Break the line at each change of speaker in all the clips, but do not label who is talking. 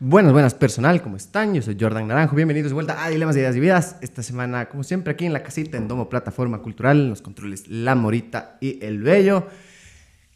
Buenas, buenas personal, ¿cómo están? Yo soy Jordan Naranjo, bienvenidos de vuelta a Dilemas, Ideas y Vidas. Esta semana, como siempre, aquí en la casita, en Domo Plataforma Cultural, en los controles La Morita y El Bello.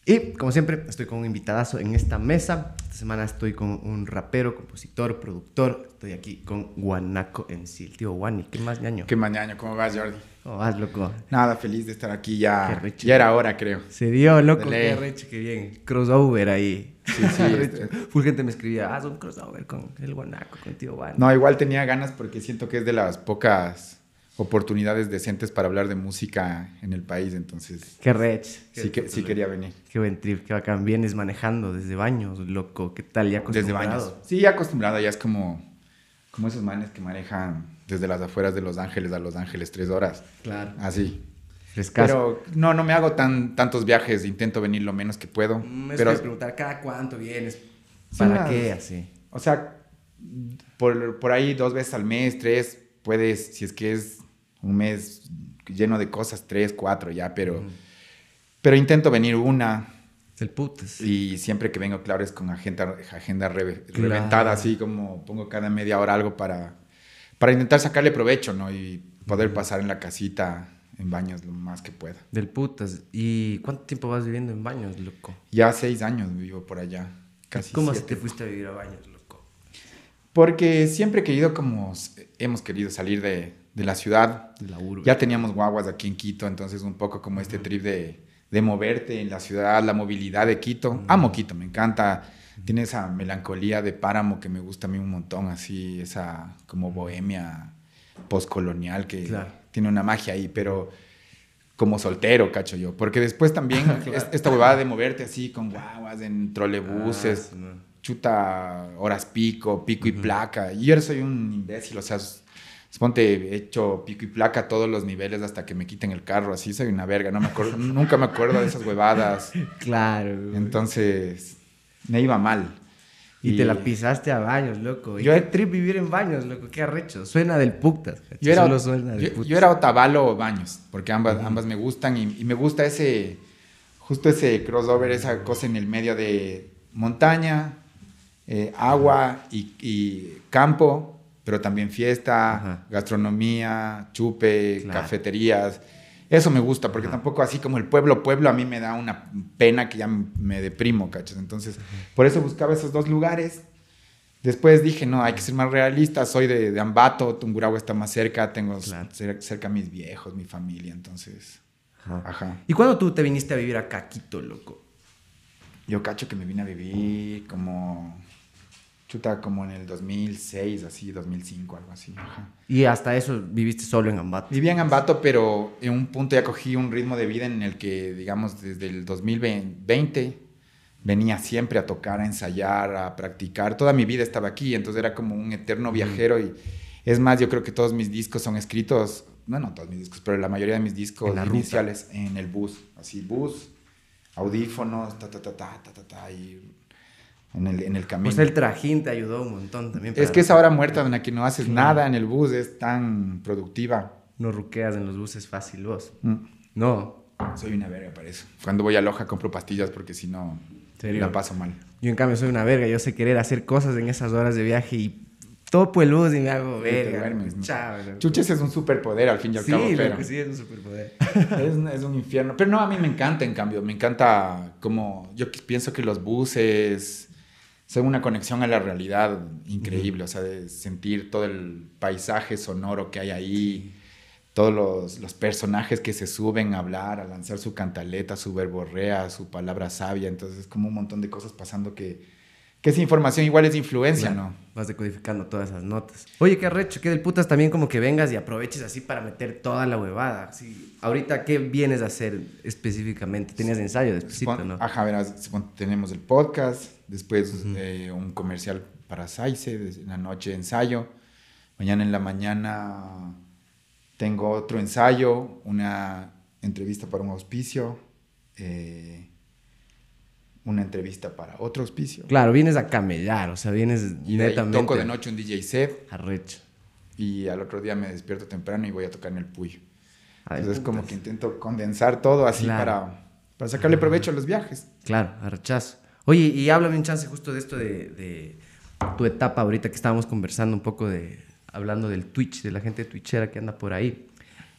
Y, como siempre, estoy con un invitadazo en esta mesa. Esta semana estoy con un rapero, compositor, productor. Estoy aquí con Guanaco en sí, el tío Guani. ¿Qué más, ñaño?
Qué mañana, ¿cómo vas, Jordi?
¿Cómo vas, loco?
Nada, feliz de estar aquí
Qué
ya.
rico.
Ya era hora, creo.
Se dio, loco,
Dale.
qué recho, qué bien. Crossover ahí.
Sí, sí, este-
Full gente me escribía, haz un crossover con el Guanaco, con tío Guani.
No, igual tenía ganas porque siento que es de las pocas oportunidades decentes para hablar de música en el país, entonces
Qué rech.
sí, que, sí quería venir.
Qué buen trip, qué bacán. Vienes manejando desde baños, loco. ¿Qué tal? Ya
Desde
acostumbrado?
baños. Sí, ya acostumbrado, ya es como, como esos manes que manejan desde las afueras de Los Ángeles a Los Ángeles tres horas.
Claro.
Así. Pero no, no me hago tan, tantos viajes, intento venir lo menos que puedo.
Me
pero,
preguntar, ¿cada cuánto vienes? ¿Para qué así?
O sea, por, por ahí dos veces al mes, tres, puedes, si es que es un mes lleno de cosas, tres, cuatro ya, pero, pero intento venir una
Es el putas.
y siempre que vengo, claro, es con agenda, agenda re-
Claro.
reventada, así como pongo cada media hora algo para, para intentar sacarle provecho, ¿no? Y poder pasar en la casita, en baños, lo más que pueda.
Del putas. ¿Y cuánto tiempo vas viviendo en baños, loco?
Ya seis años vivo por allá, casi
¿Cómo
siete.
te fuiste a vivir a baños, loco?
Porque siempre he querido como, hemos querido salir de, de la ciudad,
De la urbe.
Ya teníamos guaguas aquí en Quito, entonces un poco como este trip de, de moverte en la ciudad, la movilidad de Quito. Amo Quito, me encanta. Tiene esa melancolía de páramo que me gusta a mí un montón, así, esa como bohemia postcolonial que
Claro.
Tiene una magia ahí, pero como soltero, cacho yo. Porque después también es- esta huevada de moverte así con guaguas en trolebuses,
Ah, no.
chuta horas pico, pico y placa. Y yo soy un imbécil, o sea, suponte he hecho pico y placa a todos los niveles hasta que me quiten el carro, así soy una verga, no me acuerdo, nunca me acuerdo de esas huevadas.
Claro.
Entonces, me iba mal.
Y, te la pisaste a baños, loco.
Yo-
qué trip vivir en baños, loco. Qué arrecho. Suena del putas.
Yo era,
Solo suena del
yo,
putas.
yo era Otavalo o Baños, porque ambas, ambas me gustan y, y me gusta ese, justo ese crossover, esa cosa en el medio de montaña, eh, agua y, y campo, pero también fiesta, gastronomía, chupe,
Claro.
cafeterías. Eso me gusta, porque tampoco así como el pueblo, pueblo a mí me da una pena que ya me deprimo, ¿cachas? Entonces, por eso buscaba esos dos lugares. Después dije, no, hay que ser más realista. Soy de, de Ambato, Tungurahua está más cerca, tengo
Claro.
cer- cerca a mis viejos, mi familia, entonces,
Ajá.
ajá.
¿Y cuándo tú te viniste a vivir acá, a Quito, loco?
Yo cacho que me vine a vivir como, chuta, como en el 2006, así, 2005, algo así, ajá.
Y hasta eso viviste solo en Ambato.
Vivía en Ambato, pero en un punto ya cogí un ritmo de vida en el que, digamos, desde el 2020 venía siempre a tocar, a ensayar, a practicar. Toda mi vida estaba aquí, entonces era como un eterno viajero y es más, yo creo que todos mis discos son escritos, no, no todos mis discos, pero la mayoría de mis discos
En la ruta.
iniciales en el bus, así bus, audífonos, ta, ta, ta, ta, ta, ta, ta, y en el, en el camino.
Pues el trajín te ayudó un montón también.
es que esa hora muerta en la que no haces nada en el bus es tan productiva.
No ruqueas en los buses fácil vos.
Mm.
No.
Soy una verga para eso. Cuando voy a Loja compro pastillas porque si no la paso mal.
Yo en cambio soy una verga. Yo sé querer hacer cosas en esas horas de viaje y topo el bus y me hago verga.
duermes, ¿no?
Chao.
Chuches es un superpoder al fin y al
Sí,
cabo, pero
sí, es un superpoder.
es, un- es un infierno. Pero no, a mí me encanta en cambio. Me encanta como yo pienso que los buses son una conexión a la realidad increíble. O sea, de sentir todo el paisaje sonoro que hay ahí. Todos los, los personajes que se suben a hablar, a lanzar su cantaleta, su verborrea, su palabra sabia. Entonces es como un montón de cosas pasando que, que esa información igual es influencia,
Claro,
¿no?
Vas decodificando todas esas notas. Oye, qué arrecho, qué del putas también como que vengas y aproveches así para meter toda la huevada. Ahorita, ¿qué vienes a hacer específicamente? Tenías ensayo después, ¿no?
Ajá, verás, tenemos el podcast, después eh, un comercial para Saice, en la noche ensayo, mañana en la mañana tengo otro ensayo, una entrevista para un auspicio, eh, una entrevista para otro auspicio.
Claro, vienes a camellar, o sea, vienes
Y
netamente.
toco de noche un DJ set
Arrecho.
y al otro día me despierto temprano y voy a tocar en el Puyo.
Ay,
Entonces es como
putas.
que intento condensar todo así
Claro.
para, para sacarle provecho a los viajes.
Claro, arrechazo. Oye, y háblame un chance justo de esto de, de, tu etapa ahorita que estábamos conversando un poco de, hablando del Twitch, de la gente twitchera que anda por ahí,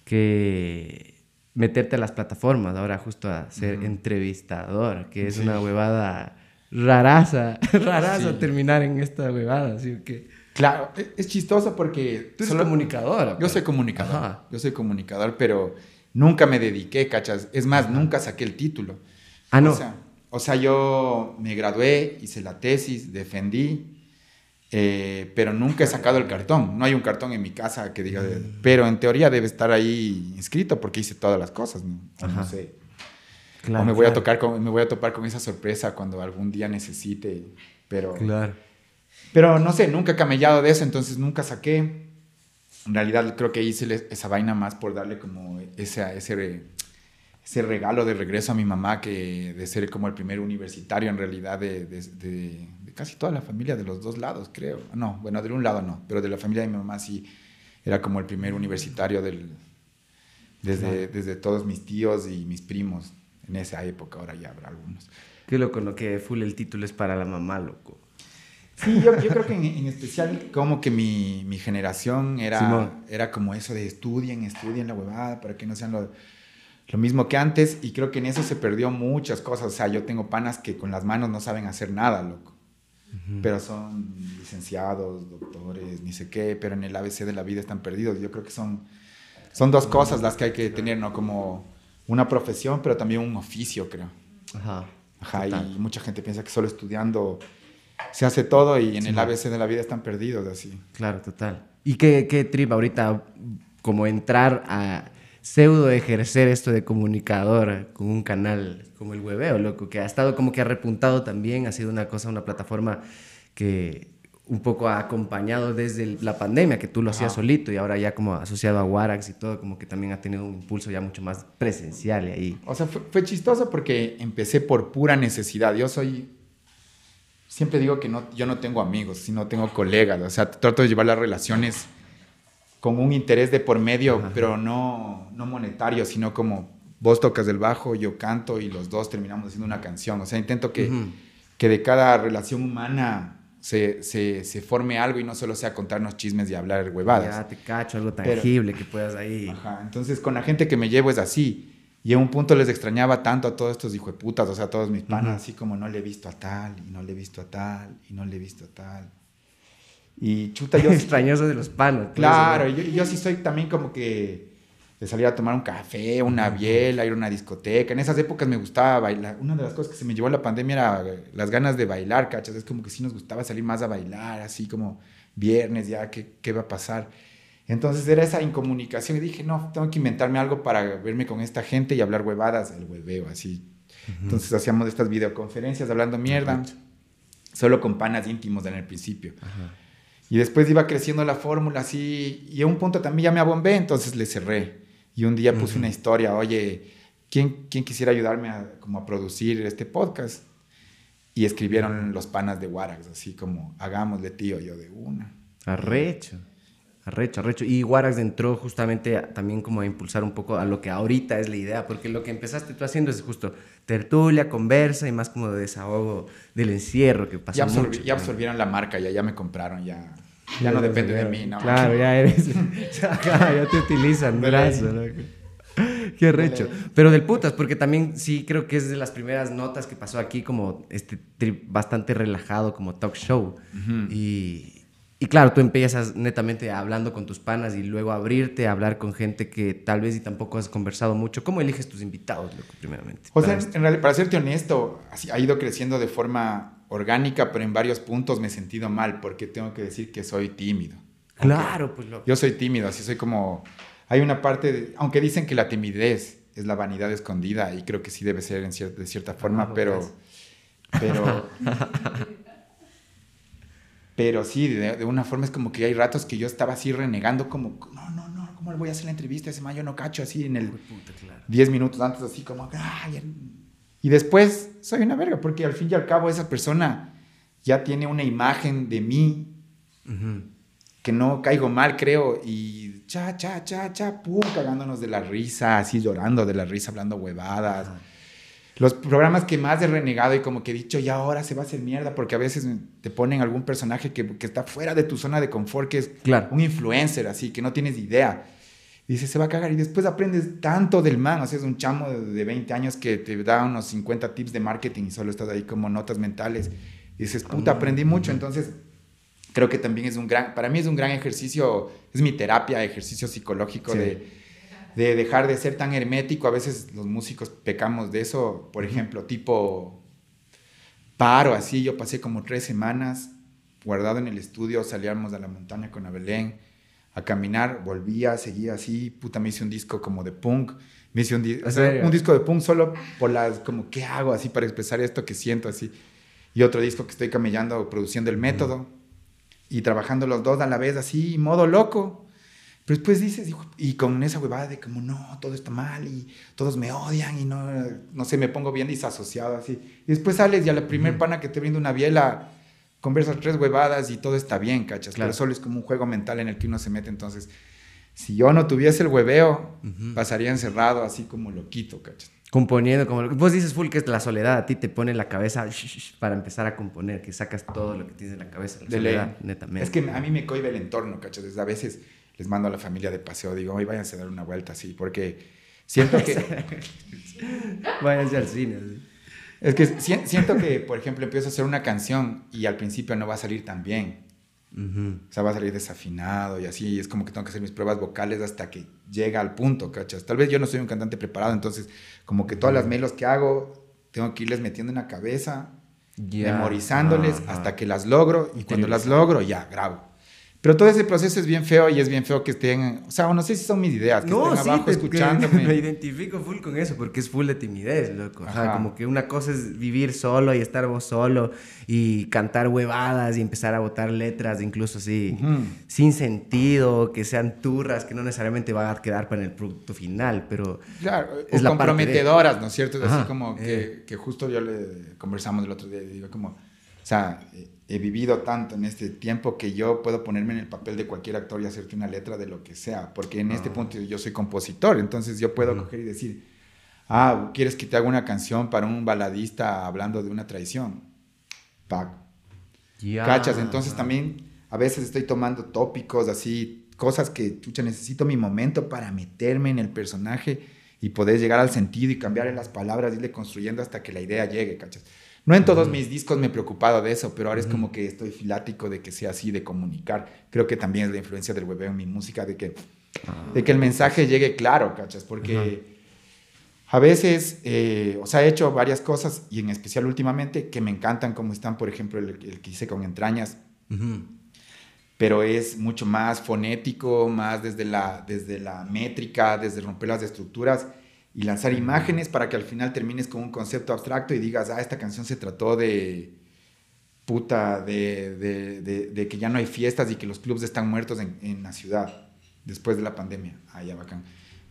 que meterte a las plataformas, ahora justo a ser entrevistador, que es una huevada raraza, raraza terminar en esta huevada, así que...
Claro, e, es chistoso porque...
Tú eres comunicador.
Yo soy comunicador, yo soy comunicador, pero nunca me dediqué, ¿cachas? Es más, nunca saqué el título.
Ah, no.
O sea, yo me gradué, hice la tesis, defendí, eh, pero nunca he sacado el cartón. No hay un cartón en mi casa que diga, mm. pero en teoría debe estar ahí inscrito porque hice todas las cosas, ¿no? no sé. Claro, o me voy, a tocar con, me voy a topar con esa sorpresa cuando algún día necesite, pero...
Claro.
Pero no sé, nunca he camellado de eso, entonces nunca saqué. En realidad creo que hice esa vaina más por darle como ese, ese ese regalo de regreso a mi mamá que de ser como el primer universitario en realidad de, de, casi toda la familia de los dos lados, creo. No, bueno, de un lado no, pero de la familia de mi mamá sí era como el primer universitario del, desde, desde todos mis tíos y mis primos en esa época, ahora ya habrá algunos.
Qué loco, lo que full el título es para la mamá, loco.
Sí, yo, yo creo que en, en, especial como que mi, mi generación era, era como eso de estudien, estudien la huevada para que no sean los lo mismo que antes y creo que en eso se perdió muchas cosas. O sea, yo tengo panas que con las manos no saben hacer nada, loco. Pero son licenciados, doctores, ni sé qué, pero en el ABC de la vida están perdidos. Yo creo que son, son dos cosas las que hay que tener, ¿no? Como una profesión, pero también un oficio, creo.
Ajá.
Ajá, y mucha gente piensa que solo estudiando se hace todo y en el ABC de la vida están perdidos, así.
Claro, total. ¿Y qué, qué trip ahorita, como entrar a pseudo ejercer esto de comunicador con un canal como el Webeo, loco, que ha estado como que ha repuntado también, ha sido una cosa, una plataforma que un poco ha acompañado desde la pandemia, que tú lo hacías solito y ahora ya como asociado a Warax y todo, como que también ha tenido un impulso ya mucho más presencial ahí.
O sea, fue, fue chistoso porque empecé por pura necesidad. Yo soy, siempre digo que no, yo no tengo amigos, sino tengo colegas, o sea, trato de llevar las relaciones con un interés de por medio, pero no, no monetario, sino como vos tocas el bajo, yo canto y los dos terminamos haciendo una canción. O sea, intento que, que de cada relación humana se, se, se, forme algo y no solo sea contarnos chismes y hablar huevadas.
Ya te cacho, algo tangible que puedas ahí.
Ajá, entonces con la gente que me llevo es así. Y en un punto les extrañaba tanto a todos estos hijueputas, o sea, a todos mis panas, así como no le he visto a tal, y no le he visto a tal, y no le he visto a tal. Y chuta, yo...
Extrañoso de los panos.
Claro, yo, yo sí soy también como que de salir a tomar un café, una biela, ir a una discoteca. En esas épocas me gustaba bailar. Una de las cosas que se me llevó a la pandemia era las ganas de bailar, ¿cachas? Es como que sí nos gustaba salir más a bailar, así como viernes, ya, ¿qué, qué va a pasar? Entonces era esa incomunicación y dije, no, tengo que inventarme algo para verme con esta gente y hablar huevadas, el hueveo, así. Entonces hacíamos estas videoconferencias hablando mierda, solo con panas íntimos en el principio. Ajá. Y después iba creciendo la fórmula así, y a un punto también ya me abombé, entonces le cerré. Y un día puse una historia, oye, ¿quién, ¿quién quisiera ayudarme a, como a producir este podcast? Y escribieron los panas de Warax, así como, hagámosle tío, yo de una.
Arrecho. Arrecho, arrecho. Y Warax entró justamente también como a impulsar un poco a lo que ahorita es la idea, porque lo que empezaste tú haciendo es justo tertulia, conversa y más como de desahogo del encierro que pasó.
Ya, ya absorbieron la marca, ya, ya me compraron, ya, ya no depende de mí, ¿no?
Claro, ya eres. ya te utilizan, brazo, Qué recho. Pero del putas, porque también sí creo que es de las primeras notas que pasó aquí, como este trip bastante relajado, como talk show. Y y claro, tú empiezas netamente hablando con tus panas y luego abrirte a hablar con gente que tal vez y tampoco has conversado mucho. ¿Cómo eliges tus invitados, loco, primeramente?
O sea, en realidad, para serte honesto, ha ido creciendo de forma orgánica, pero en varios puntos me he sentido mal porque tengo que decir que soy tímido.
Claro, pues loco.
Yo soy tímido, así soy como... Hay una parte, de, aunque dicen que la timidez es la vanidad escondida y creo que sí debe ser en de cierta forma, ah, pero... Pero... Pero sí, de, una forma es como que hay ratos que yo estaba así renegando, como, no, no, no, ¿cómo le voy a hacer la entrevista? Ese mayo no cacho, así en el 10 minutos antes, así como, y después soy una verga, porque al fin y al cabo esa persona ya tiene una imagen de mí que no caigo mal, creo, y cha, cha, cha, cha, pum, cagándonos de la risa, así llorando de la risa, hablando huevadas. Los programas que más he renegado y como que he dicho, ya ahora se va a hacer mierda, porque a veces te ponen algún personaje que, que está fuera de tu zona de confort, que es
Claro.
un influencer, así, que no tienes idea. Y dices, se va a cagar. Y después aprendes tanto del man. O sea, es un chamo de, de 20 años que te da unos 50 tips de marketing y solo estás ahí como notas mentales. Y dices, puta, aprendí mucho. Entonces, creo que también es un gran, para mí es un gran ejercicio, es mi terapia, ejercicio psicológico
Sí.
de, de dejar de ser tan hermético. A veces los músicos pecamos de eso. Por ejemplo, tipo paro, así. Yo pasé como tres semanas guardado en el estudio, salíamos a la montaña con Abelén a caminar, volvía, seguía así, puta, me hice un disco como de punk, me hice un, di-
¿En
o sea,
serio?
un disco de punk solo por las, como, ¿qué hago así para expresar esto que siento así? Y otro disco que estoy camellando, produciendo el método y trabajando los dos a la vez así, modo loco. Pero después dices, hijo, y con esa huevada de como, no, todo está mal y todos me odian y no, no sé, me pongo bien disasociado así. Y después sales y a la primer pana que te brinda una biela, conversas tres huevadas y todo está bien, ¿cachas?
Claro.
Pero solo es como un juego mental en el que uno se mete. Entonces, si yo no tuviese el hueveo, pasaría encerrado así como loquito, ¿cachas?
Componiendo, como vos dices, full, que es la soledad, a ti te pone la cabeza para empezar a componer, que sacas todo lo que tienes en la cabeza. La
De
soledad, netamente.
Es que a mí me cohibe el entorno, ¿cachas? Desde a veces les mando a la familia de paseo, digo, hoy váyanse a dar una vuelta así, porque siento que...
Váyanse al cine.
Es que si- siento que, por ejemplo, empiezo a hacer una canción y al principio no va a salir tan bien.
Ujú.
O sea, va a salir desafinado y así. y es como que tengo que hacer mis pruebas vocales hasta que llega al punto, ¿cachas? Tal vez yo no soy un cantante preparado, entonces, como que todas las melos que hago, tengo que irles metiendo en la cabeza,
Ya.
memorizándoles hasta que las logro y cuando las logro, ya grabo. Pero todo ese proceso es bien feo y es bien feo que estén, o sea, no sé si son mis ideas, que estén abajo
te-
escuchándome.
Me identifico full con eso, porque es full de timidez, loco. Ajá,
Ajá.
como que una cosa es vivir solo y estar vos solo y cantar huevadas y empezar a botar letras, incluso así,
Ujú.
sin sentido, que sean turras, que no necesariamente van a quedar para el producto final, pero
Claro,
Es
es
la parte de-
comprometedoras, ¿no es cierto? Es
Ajá,
así como que,
eh.
que justo yo le conversamos el otro día y digo como, o sea, he vivido tanto en este tiempo que yo puedo ponerme en el papel de cualquier actor y hacerte una letra de lo que sea, porque en este
Ah.
punto yo soy compositor, entonces yo puedo
Ujú.
coger y decir, ah, ¿quieres que te haga una canción para un baladista hablando de una traición? Pac.
ya.
¿Cachas? Entonces también a veces estoy tomando tópicos así, cosas que, chucha, necesito mi momento para meterme en el personaje y poder llegar al sentido y cambiarle las palabras, irle construyendo hasta que la idea llegue, ¿cachas? No en todos mis discos me he preocupado de eso, pero ahora es como que estoy filático de que sea así, de comunicar. Creo que también es la influencia del webeo en mi música, de que, de que el mensaje llegue claro, ¿cachas? Porque a veces, eh, o sea, he hecho varias cosas y en especial últimamente que me encantan, como están, por ejemplo, el, el que hice con Entrañas, pero es mucho más fonético, más desde la, desde la métrica, desde romper las estructuras y lanzar imágenes para que al final termines con un concepto abstracto y digas, ah, esta canción se trató de puta, de, de, de- de que ya no hay fiestas y que los clubes están muertos en, en la ciudad después de la pandemia. Ah, ya bacán.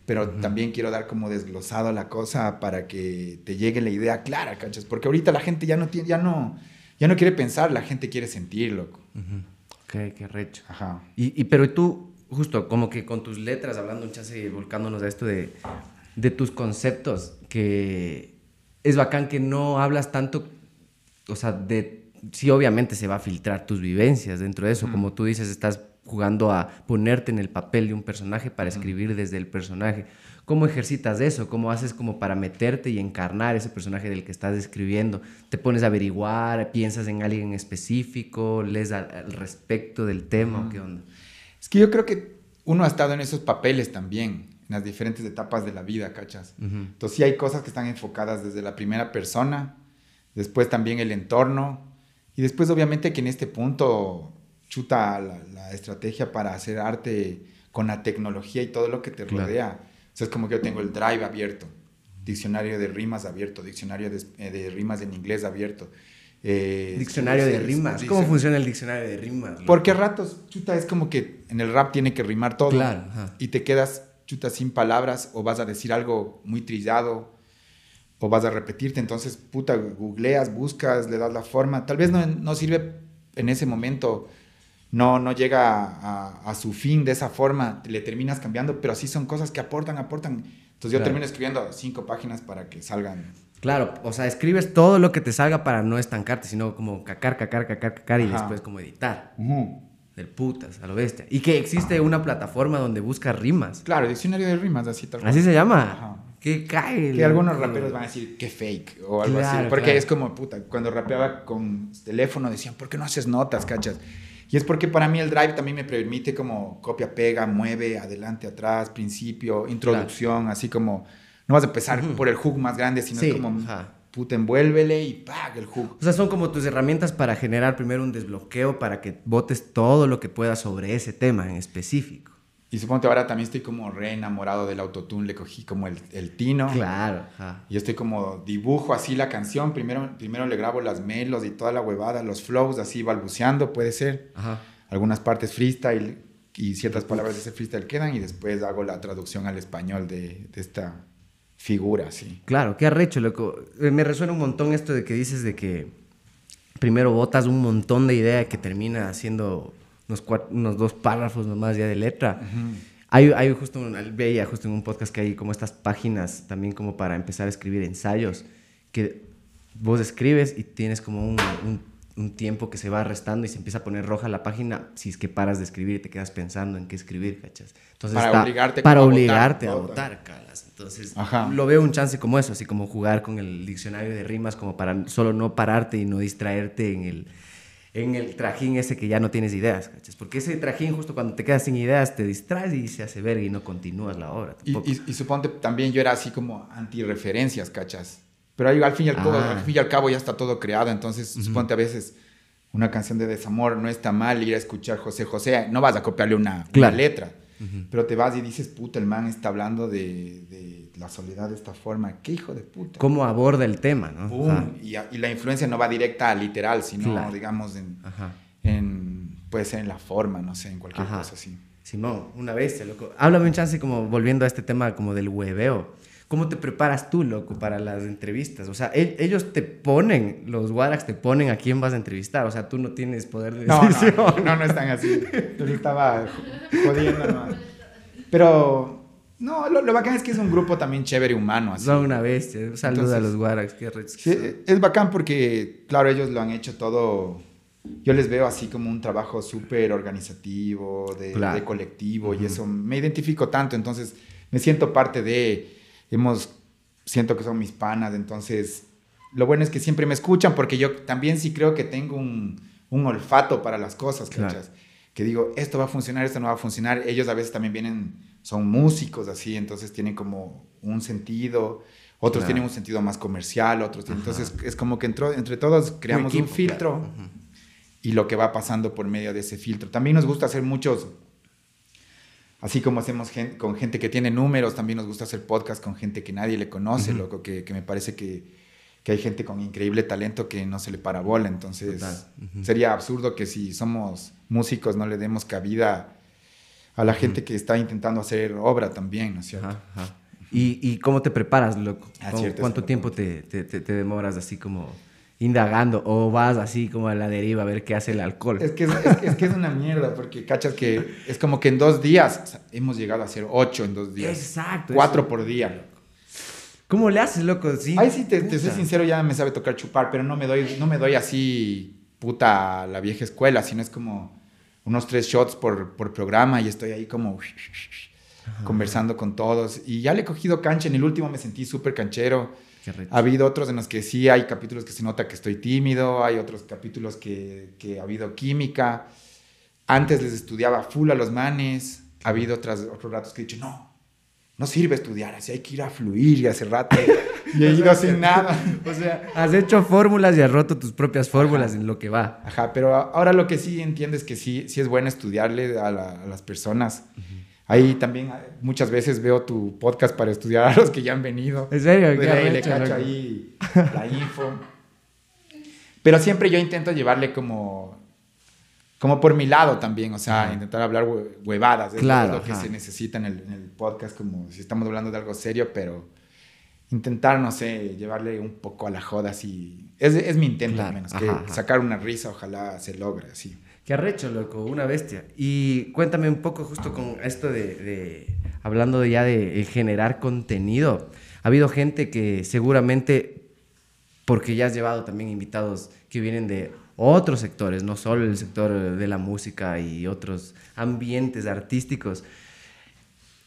Pero también quiero dar como desglosado la cosa para que te llegue la idea clara, ¿cachas? Porque ahorita la gente ya no tiene, ya no, ya no quiere pensar, la gente quiere sentir, loco.
Ujú. Ok, qué recho.
Ajá.
Y, y pero tú, justo como que con tus letras, hablando un chance y volcándonos a esto de, de tus conceptos, que es bacán que no hablas tanto, o sea, de, sí obviamente se va a filtrar tus vivencias dentro de eso, como tú dices, estás jugando a ponerte en el papel de un personaje para escribir desde el personaje. ¿Cómo ejercitas eso? ¿Cómo haces como para meterte y encarnar ese personaje del que estás escribiendo? ¿Te pones a averiguar? ¿Piensas en alguien en específico? ¿Lees al, al respecto del tema? ¿O qué onda?
Es que yo creo que uno ha estado en esos papeles también, en las diferentes etapas de la vida, ¿cachas?
Ujú.
Entonces sí hay cosas que están enfocadas desde la primera persona, después también el entorno, y después obviamente que en este punto chuta la, la estrategia para hacer arte con la tecnología y todo lo que te
Claro.
rodea. O sea, es como que yo tengo el drive abierto, diccionario de rimas abierto, diccionario de, de rimas en inglés abierto. eh,
Diccionario de rimas. ¿Cómo
sí.
funciona el diccionario de rimas?
Porque a ratos, chuta, es como que en el rap tiene que rimar todo.
Claro, ajá.
Y te quedas, chuta, sin palabras o vas a decir algo muy trillado o vas a repetirte. Entonces, puta, googleas, buscas, le das la forma. Tal vez no, no sirve en ese momento, no, no llega a, a su fin de esa forma, le terminas cambiando, pero sí son cosas que aportan, aportan. Entonces yo
Claro.
termino escribiendo cinco páginas para que salgan
Claro, o sea, escribes todo lo que te salga para no estancarte, sino como cacar, cacar, cacar, cacar y
Ajá.
después como editar. Del putas, a lo bestia. Y que existe una plataforma donde buscas rimas.
Claro, diccionario de rimas, así tal cual.
Así se llama.
Ajá.
Que cae.
Que algunos raperos van a decir que fake o algo así. Porque
claro.
es como, puta, cuando rapeaba con teléfono decían, ¿por qué no haces notas, cachas? Y es porque para mí el drive también me permite como copia, pega, mueve, adelante, atrás, principio, introducción, así como, no vas a empezar por el hook más grande, sino
Sí,
como,
ajá.
Puta, envuélvele y ¡pag! el hook.
O sea, son como tus herramientas para generar primero un desbloqueo para que votes todo lo que puedas sobre ese tema en específico.
Y supongo ahora también estoy como re enamorado del autotune, le cogí como el, el tino.
Claro. ajá.
Y estoy como dibujo así la canción, primero, primero le grabo las melos y toda la huevada, los flows así balbuceando, puede ser.
Ajá.
Algunas partes freestyle y ciertas palabras de ese freestyle quedan y después hago la traducción al español de, de esta figura, sí.
Claro, qué arrecho, loco. Eh, Me resuena un montón esto de que dices de que primero botas un montón de idea que termina haciendo unos, unos dos párrafos nomás ya de letra. Hay, hay justo, un, veía justo en un podcast que hay como estas páginas también como para empezar a escribir ensayos, que vos escribes y tienes como un, un- un tiempo que se va restando y se empieza a poner roja la página si es que paras de escribir y te quedas pensando en qué escribir, ¿cachas? Entonces
Para obligarte
para
votar,
obligarte a
todo.
votar, calas. Entonces,
Ajá.
lo veo un chance como eso, así como jugar con el diccionario de rimas, como para solo no pararte y no distraerte en el, en el trajín ese que ya no tienes ideas, ¿cachas? Porque ese trajín, justo cuando te quedas sin ideas, te distraes y se hace verga y no continúas la obra.
Y, y, y suponte también yo era así como anti-referencias, ¿cachas? Pero ahí, al, fin y al, cabo,
Ah.
al fin y al cabo ya está todo creado, entonces suponte a veces una canción de desamor no está mal ir a escuchar José José, no vas a copiarle una, letra, pero te vas y dices, puta, el man está hablando de, de la soledad de esta forma, qué hijo de puta.
¿Cómo aborda el tema, no?
Y, a- y la influencia no va directa a literal, sino,
Claro.
digamos, en, puede ser en la forma, no sé, en cualquier
Ajá.
cosa así.
Simón, una bestia, loco. Háblame un chance como volviendo a este tema como del hueveo. ¿Cómo te preparas tú, loco, para las entrevistas? O sea, ellos te ponen, los Warax te ponen a quién vas a entrevistar. O sea, tú no tienes poder de
No,
decisión.
no, no, no están así. Yo estaba jodiendo nomás. Pero, no, lo, lo bacán es que es un grupo también chévere humano. Así.
Son una bestia. Un saludo a los Warax. Qué
Sí, es bacán porque, claro, ellos lo han hecho todo. Yo les veo así como un trabajo súper organizativo, de,
Claro.
de colectivo, y eso me identifico tanto. Entonces, me siento parte de. Hemos. Siento que son mis panas, entonces. Lo bueno es que siempre me escuchan porque yo también sí creo que tengo un, un olfato para las cosas,
Claro.
Que digo, esto va a funcionar, esto no va a funcionar. Ellos a veces también vienen, son músicos así, entonces tienen como un sentido. Otros
Claro.
tienen un sentido más comercial, otros tienen... Entonces es como que entro- entre todos creamos un,
equipo,
filtro
claro.
Y lo que va pasando por medio de ese filtro. También nos gusta hacer muchos, así como hacemos gen- con gente que tiene números, también nos gusta hacer podcast con gente que nadie le conoce, loco, que, que me parece que, que hay gente con increíble talento que no se le para bola. Entonces sería absurdo que si somos músicos no le demos cabida a la gente que está intentando hacer obra también, ¿no es cierto?
Ajá, ajá. ¿Y, ¿Y cómo te preparas, loco?
Ah,
¿Cu-
cierto,
¿Cuánto tiempo te, te- te demoras así como indagando? ¿O vas así como a la deriva a ver qué hace el alcohol?
Es que es, es- es que es una mierda, porque cachas que es como que en dos días o sea, hemos llegado a hacer ocho en dos días.
Exacto.
Cuatro
eso.
por día.
¿Cómo le haces, loco? Sí,
Ay, sí, te, te soy sincero, ya me sabe tocar chupar, pero no me doy, no me doy así puta la vieja escuela, sino es como unos tres shots por, por programa y estoy ahí como conversando con todos. Y ya le he cogido cancha, en el último me sentí súper canchero. Ha habido otros en los que sí hay capítulos que se nota que estoy tímido, hay otros capítulos que, que ha habido química. Antes les estudiaba full a los manes, ha habido otras, otros ratos que he dicho, no, no sirve estudiar, así hay que ir a fluir y hace rato. y he ido sin nada.
O sea, has hecho fórmulas y has roto tus propias fórmulas en lo que va.
Ajá, pero ahora lo que sí entiendo es que sí, sí es bueno estudiarle a, la- a las personas. Ahí también eh, muchas veces veo tu podcast para estudiar a los que ya han venido.
¿En serio? Qué
ahí le cacho ahí la info. Pero siempre yo intento llevarle como, como por mi lado también, o sea, intentar hablar hue- huevadas.
Claro,
es lo que
ajá.
se necesita en el, en el podcast, como si estamos hablando de algo serio, pero intentar, no sé, llevarle un poco a la joda, así. Es, es mi intento
Claro,
al menos,
ajá,
que sacar una risa, ojalá se logre, así.
Qué arrecho, loco, una bestia. Y cuéntame un poco justo con esto de, de- hablando ya de generar contenido. Ha habido gente que seguramente porque ya has llevado también invitados que vienen de otros sectores, no solo el sector de la música y otros ambientes artísticos.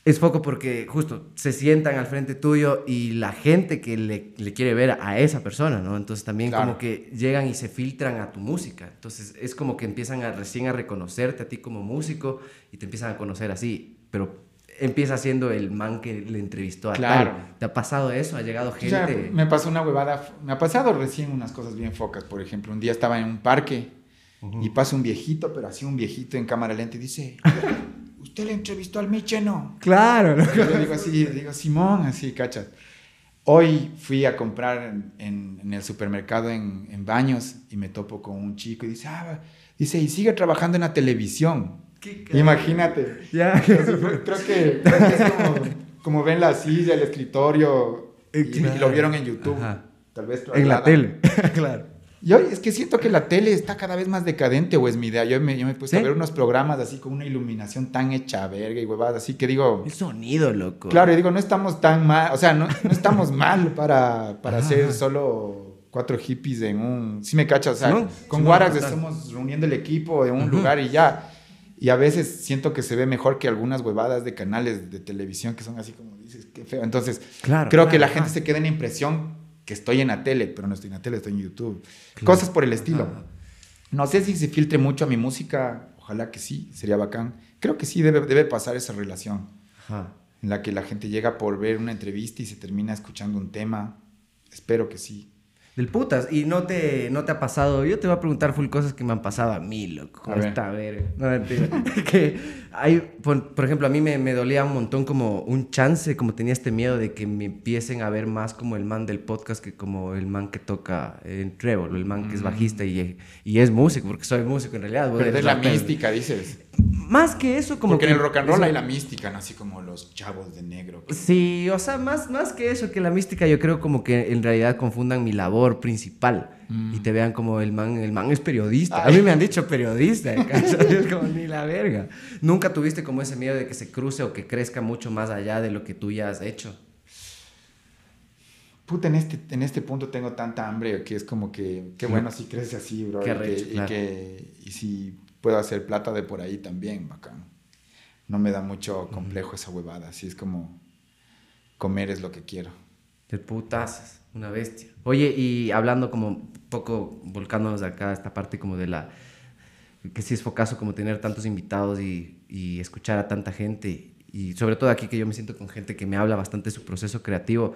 Es foco porque justo se sientan al frente tuyo y la gente que le, le quiere ver a esa persona, ¿no? Entonces también
Claro.
como que llegan y se filtran a tu música. Entonces es como que empiezan a recién a reconocerte a ti como músico y te empiezan a conocer así, pero empieza siendo el man que le entrevistó a
Claro.
tal. ¿Te ha pasado eso? ¿Ha llegado
O sea,
gente?
me pasó una huevada, me ha pasado recién unas cosas bien focas, por ejemplo, un día estaba en un parque y pasa un viejito, pero así un viejito en cámara lenta y dice, ¿usted le entrevistó al Miche, no?
Claro, ¿no?
Y yo le digo así, le digo, Simón, así, cachas. Hoy fui a comprar en, en- en el supermercado en, en Baños y me topo con un chico y dice, ah, dice, y sigue trabajando en la televisión.
Qué.
Imagínate.
Ya.
Creo que, creo que es como, como ven la silla, el escritorio, y,
claro.
y lo vieron en YouTube.
Ajá.
Tal vez
En la tele, claro.
Y hoy es que siento que la tele está cada vez más decadente, o es mi idea. Yo me, yo me puse
¿Sí?
a ver unos programas así con una iluminación tan hecha verga y huevadas, así que digo,
El sonido, loco.
claro, y digo, no estamos tan mal, o sea, no, no estamos mal para, para
ajá.
solo cuatro hippies en un... Sí me cachas, o sea,
Simón,
con
Simón,
Guarax estamos reuniendo el equipo en un lugar y ya. Y a veces siento que se ve mejor que algunas huevadas de canales de televisión que son así como dices, qué feo. Entonces,
Claro,
creo
claro,
que la
ajá.
gente se queda en la impresión que estoy en la tele, pero no estoy en la tele, estoy en YouTube.
Claro.
Cosas por el estilo.
Ajá.
No sé si se filtre mucho a mi música, ojalá que sí, sería bacán. Creo que sí debe, debe pasar esa relación
Ajá.
en la que la gente llega por ver una entrevista y se termina escuchando un tema. Espero que sí.
Del putas. Y no te, no te ha pasado. Yo te voy a preguntar full cosas que me han pasado a mí, loco. Con
A ver.
No, mentira. que hay, por, por ejemplo, a mí me, me dolía un montón como un chance, como tenía este miedo de que me empiecen a ver más como el man del podcast que como el man que toca en Trevor, o el man que es bajista y, y es músico, porque soy músico en realidad.
Perder la mística, dices.
Más que eso, como
Porque
que
en el rock and roll hay la mística, ¿no? Así como los chavos de negro. que-
Sí, o sea, más, más que eso, que la mística, yo creo como que en realidad confundan mi labor principal y te vean como el man, el man es periodista. A mí me han dicho periodista, es como ni la verga. Nunca tuviste como ese miedo de que se cruce o que crezca mucho más allá de lo que tú ya has hecho.
Puta, en este, en este punto tengo tanta hambre que es como que, qué bueno si crece así, bro.
Qué
y, que, y que- y si puedo hacer plata de por ahí también, bacán. No me da mucho complejo esa huevada. Así es como comer es lo que quiero.
De putazas, una bestia. Oye, y hablando como un poco, volcándonos acá, esta parte como de la... Que sí es focazo como tener tantos invitados y, y escuchar a tanta gente. Y sobre todo aquí que yo me siento con gente que me habla bastante de su proceso creativo.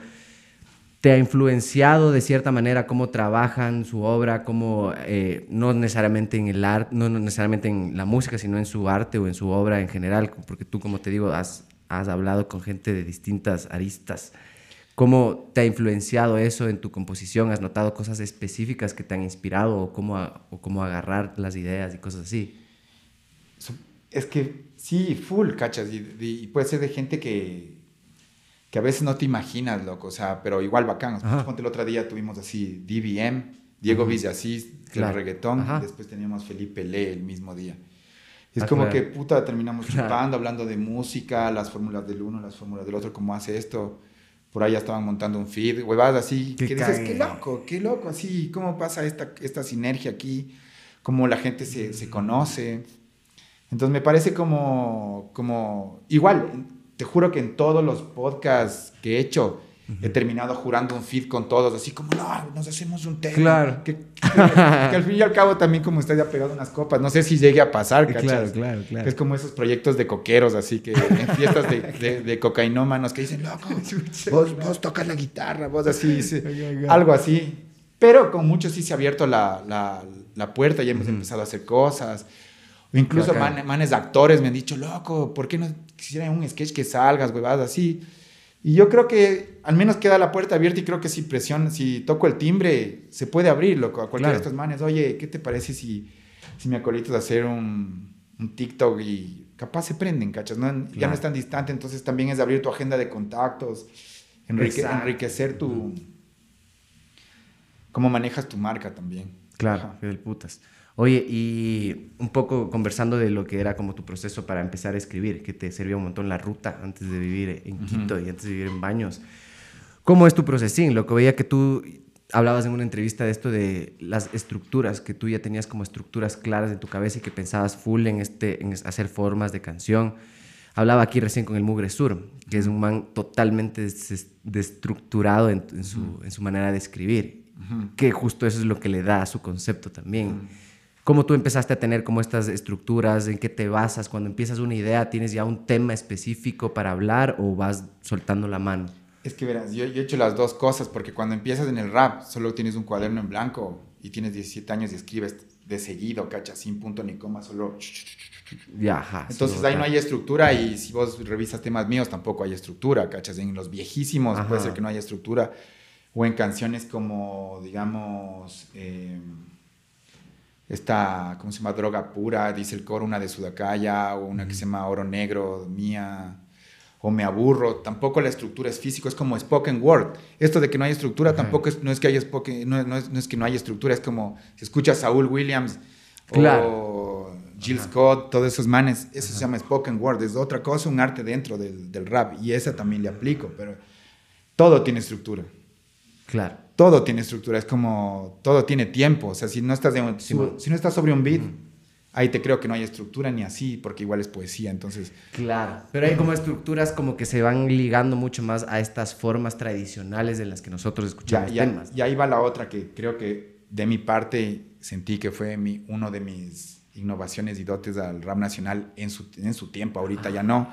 ¿Te ha influenciado de cierta manera cómo trabajan su obra, cómo, eh, no necesariamente en el arte, no, necesariamente en la música, sino en su arte o en su obra en general? Porque tú, como te digo, has, hablado con gente de distintas aristas. ¿Cómo te ha influenciado eso en tu composición? ¿Has notado cosas específicas que te han inspirado o cómo, agarrar las ideas y cosas así?
Es que sí, full, cachas. Y puede ser de gente que, que a veces no te imaginas, loco. O sea, pero igual bacán. Ponte el otro día tuvimos así DBM, Diego Villasís,
Claro.
el reggaetón.
Ajá.
Y después teníamos Felipe Le el mismo día. Es
Ah,
como
claro.
que puta terminamos
Claro.
chupando, hablando de música, las fórmulas del uno, las fórmulas del otro, cómo hace esto. Por ahí ya estaban montando un feed, huevadas así.
Qué
que dices, qué loco, qué loco, así. ¿Cómo pasa esta, esta sinergia aquí? Cómo la gente se, se conoce. Entonces me parece como, como, igual, te juro que en todos los podcasts que he hecho, he terminado jurando un feed con todos, así como, no, nos hacemos un tema.
Claro.
Que, que- que al fin y al cabo también como usted ha pegado unas copas, no sé si llegue a pasar, ¿cachas?
Claro, claro, claro.
Es como esos proyectos de coqueros, así que en fiestas de, de, de cocainómanos que dicen, loco, vos, vos tocas la guitarra, vos así, sí, algo así. Pero con muchos sí se ha abierto la, la, la puerta y hemos empezado a hacer cosas. Incluso man- manes actores me han dicho, loco, ¿por qué no quisiera un sketch que salgas, huevadas así? Y yo creo que al menos queda la puerta abierta y creo que si presión, si toco el timbre, se puede abrir, loco, a cualquiera
Claro.
de estos manes. Oye, ¿qué te parece si, si me acolito de hacer un, un TikTok y capaz se prenden, cachas? ¿no? Ya no es tan distante, entonces también es abrir tu agenda de contactos, enrique- enriquecer tu... cómo manejas tu marca también.
Claro, del putas. Oye, y un poco conversando de lo que era como tu proceso para empezar a escribir, que te servía un montón la ruta antes de vivir en Quito y antes de vivir en Baños. ¿Cómo es tu procesín? Lo que veía que tú hablabas en una entrevista de esto de las estructuras, que tú ya tenías como estructuras claras en tu cabeza y que pensabas full en, este, en hacer formas de canción. Hablaba aquí recién con el Mugre Sur, que es un man totalmente destructurado en, su, en, su, manera de escribir, que justo eso es lo que le da a su concepto también. ¿Cómo tú empezaste a tener como estas estructuras? ¿En qué te basas? Cuando empiezas una idea, ¿tienes ya un tema específico para hablar o vas soltando la mano?
Es que verás, yo, he hecho las dos cosas, porque cuando empiezas en el rap, solo tienes un cuaderno en blanco y tienes 17 años y escribes de seguido, cacha, sin punto ni coma, solo...
Ya,
Entonces ahí no hay estructura y si vos revisas temas míos tampoco hay estructura, cachas. En los viejísimos puede ser que no haya estructura. O en canciones como, digamos, eh, esta, ¿cómo se llama? Droga pura, dice el coro, una de Sudacaya, o una que se llama Oro Negro, mía o me aburro, tampoco la estructura es físico, es como spoken word. Esto de que no hay estructura tampoco es, no es que haya spoken, no, no, es, que no haya estructura, es como si escuchas a Saul Williams o Jill Scott, todos esos manes, eso se llama spoken word, es otra cosa, un arte dentro del, del, rap y esa también le aplico, pero todo tiene estructura.
Claro.
Todo tiene estructura, es como todo tiene tiempo, o sea, si no estás, si, no estás sobre un beat, ahí te creo que no hay estructura ni así, porque igual es poesía, entonces...
Claro, pero hay como estructuras como que se van ligando mucho más a estas formas tradicionales de las que nosotros escuchamos
ya, temas. Y ahí va la otra que creo que de mi parte sentí que fue mi, uno de mis innovaciones y dotes al rap nacional en su, en su tiempo, ahorita ya no,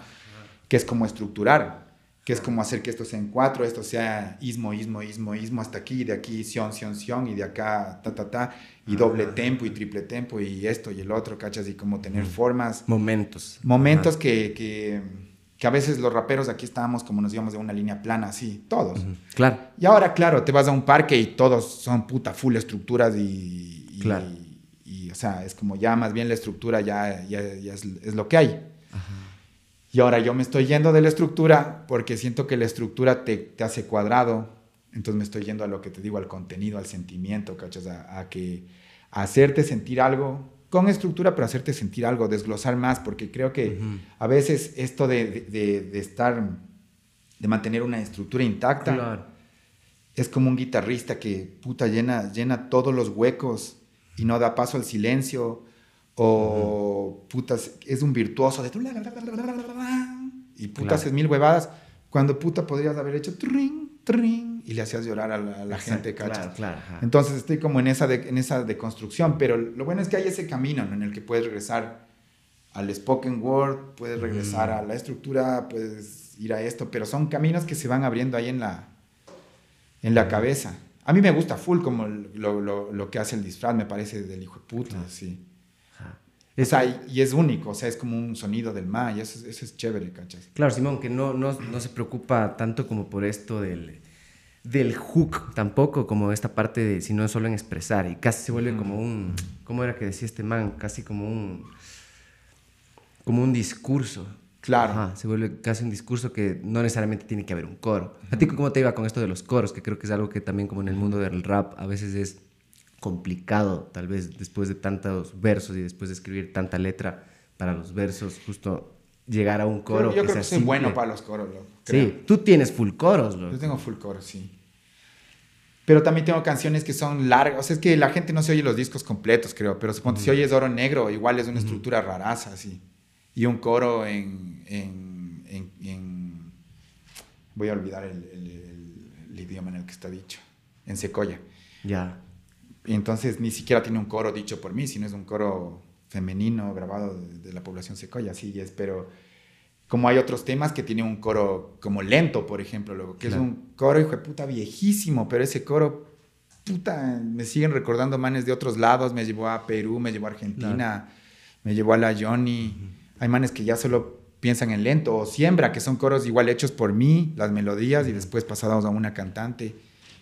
que es como estructurar que es como hacer que esto sea en cuatro, esto sea ismo, ismo, ismo, ismo, hasta aquí, de aquí, sion, sion, sion, y de acá, ta, ta, ta, y doble tempo y triple tempo, y esto y el otro, ¿cachas? Y como tener formas.
Momentos.
Momentos que, que, que, a veces los raperos aquí estábamos como nos íbamos de una línea plana, así, todos.
Claro.
Y ahora, claro, te vas a un parque y todos son puta full estructuras y.
claro.
Y, o sea, es como ya más bien la estructura ya, ya, es, es lo que hay. Y ahora yo me estoy yendo de la estructura porque siento que la estructura te, te hace cuadrado. Entonces me estoy yendo a lo que te digo, al contenido, al sentimiento, ¿cachas? A, que hacerte sentir algo con estructura, pero hacerte sentir algo, desglosar más, porque creo que a veces esto de, de, estar, de mantener una estructura intacta, es como un guitarrista que puta llena, llena todos los huecos y no da paso al silencio o putas, es un virtuoso de... Y putas es mil huevadas. Cuando puta podrías haber hecho tring, tring, y le hacías llorar a la, gente,
¿cachas?
Entonces estoy como en esa, de, en esa deconstrucción, pero lo bueno es que hay ese camino en el que puedes regresar al spoken word, puedes regresar a la estructura, puedes ir a esto, pero son caminos que se van abriendo ahí en la, en la cabeza. A mí me gusta full como lo, lo, lo que hace el disfraz, me parece del hijo de puta, sí y es único, o sea, es como un sonido del ma, y eso, es chévere, ¿cachas?
Claro, Simón, que no, no, no, se preocupa tanto como por esto del, del hook, tampoco como esta parte de, sino solo en expresar, y casi se vuelve como un, ¿cómo era que decía este man? Casi como un, como un discurso.
Claro.
se vuelve casi un discurso que no necesariamente tiene que haber un coro. ¿A ti cómo te iba con esto de los coros? Que creo que es algo que también como en el mundo del rap a veces es complicado, tal vez después de tantos versos y después de escribir tanta letra para los versos, justo llegar a un coro.
Yo, creo que soy bueno para los coros,
Sí, tú tienes full coros, loco.
Yo tengo full coros, sí. Pero también tengo canciones que son largas. O sea, es que la gente no se oye los discos completos, creo. Pero supongo si oyes Oro Negro, igual es una estructura raraza, así. Y un coro en... en, en, voy a olvidar el, el, el, idioma en el que está dicho. En Secoya.
Ya.
Y entonces ni siquiera tiene un coro dicho por mí, sino es un coro femenino grabado de, la población secoya, así es, pero como hay otros temas que tiene un coro como lento, por ejemplo, luego, que es un coro, hijo de puta, viejísimo, pero ese coro, puta, me siguen recordando manes de otros lados, me llevó a Perú, me llevó a Argentina, me llevó a la Johnny, hay manes que ya solo piensan en lento, o Siembra, que son coros igual hechos por mí, las melodías, y después pasados a una cantante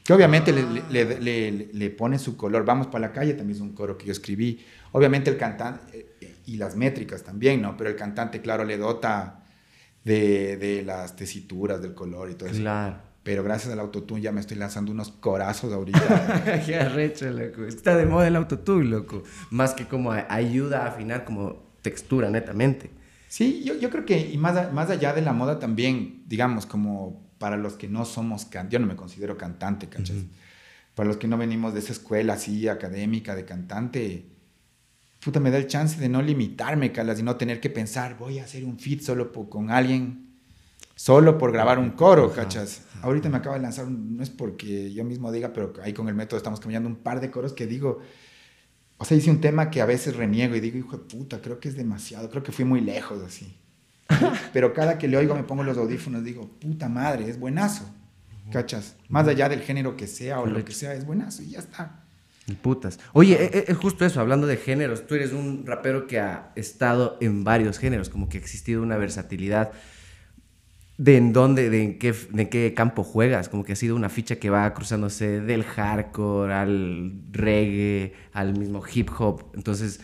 que obviamente le, le, le, pone su color. Vamos para la calle también es un coro que yo escribí. Obviamente el cantante, eh, y las métricas también, ¿no? Pero el cantante, claro, le dota de, de las tesituras, del color y todo eso.
Claro.
Pero gracias al autotune ya me estoy lanzando unos corazos ahorita.
Qué arrecho, loco. Está de moda el autotune, loco. Más que como ayuda a afinar como textura, netamente.
Sí, yo, yo creo que, y más, más allá de la moda también, digamos, como para los que no somos cantantes, yo no me considero cantante, ¿cachas? para los que no venimos de esa escuela así académica de cantante, puta, me da el chance de no limitarme, Calas, y no tener que pensar, voy a hacer un fit solo con alguien, solo por grabar un coro, ¿cachas? Ahorita me acaba de lanzar, no es porque yo mismo diga, pero ahí con el método estamos cambiando un par de coros que digo, o sea, hice un tema que a veces reniego y digo, hijo de puta, creo que es demasiado, creo que fui muy lejos así. Pero cada que le oigo me pongo los audífonos digo, puta madre, es buenazo. ¿Cachas? Más allá del género que sea o lo que sea, es buenazo y ya está.
Putas. Oye, es eh, eh, justo eso, hablando de géneros, tú eres un rapero que ha estado en varios géneros, como que ha existido una versatilidad de en dónde, de en qué, de qué campo juegas, como que ha sido una ficha que va cruzándose del hardcore al reggae, al mismo hip hop. Entonces,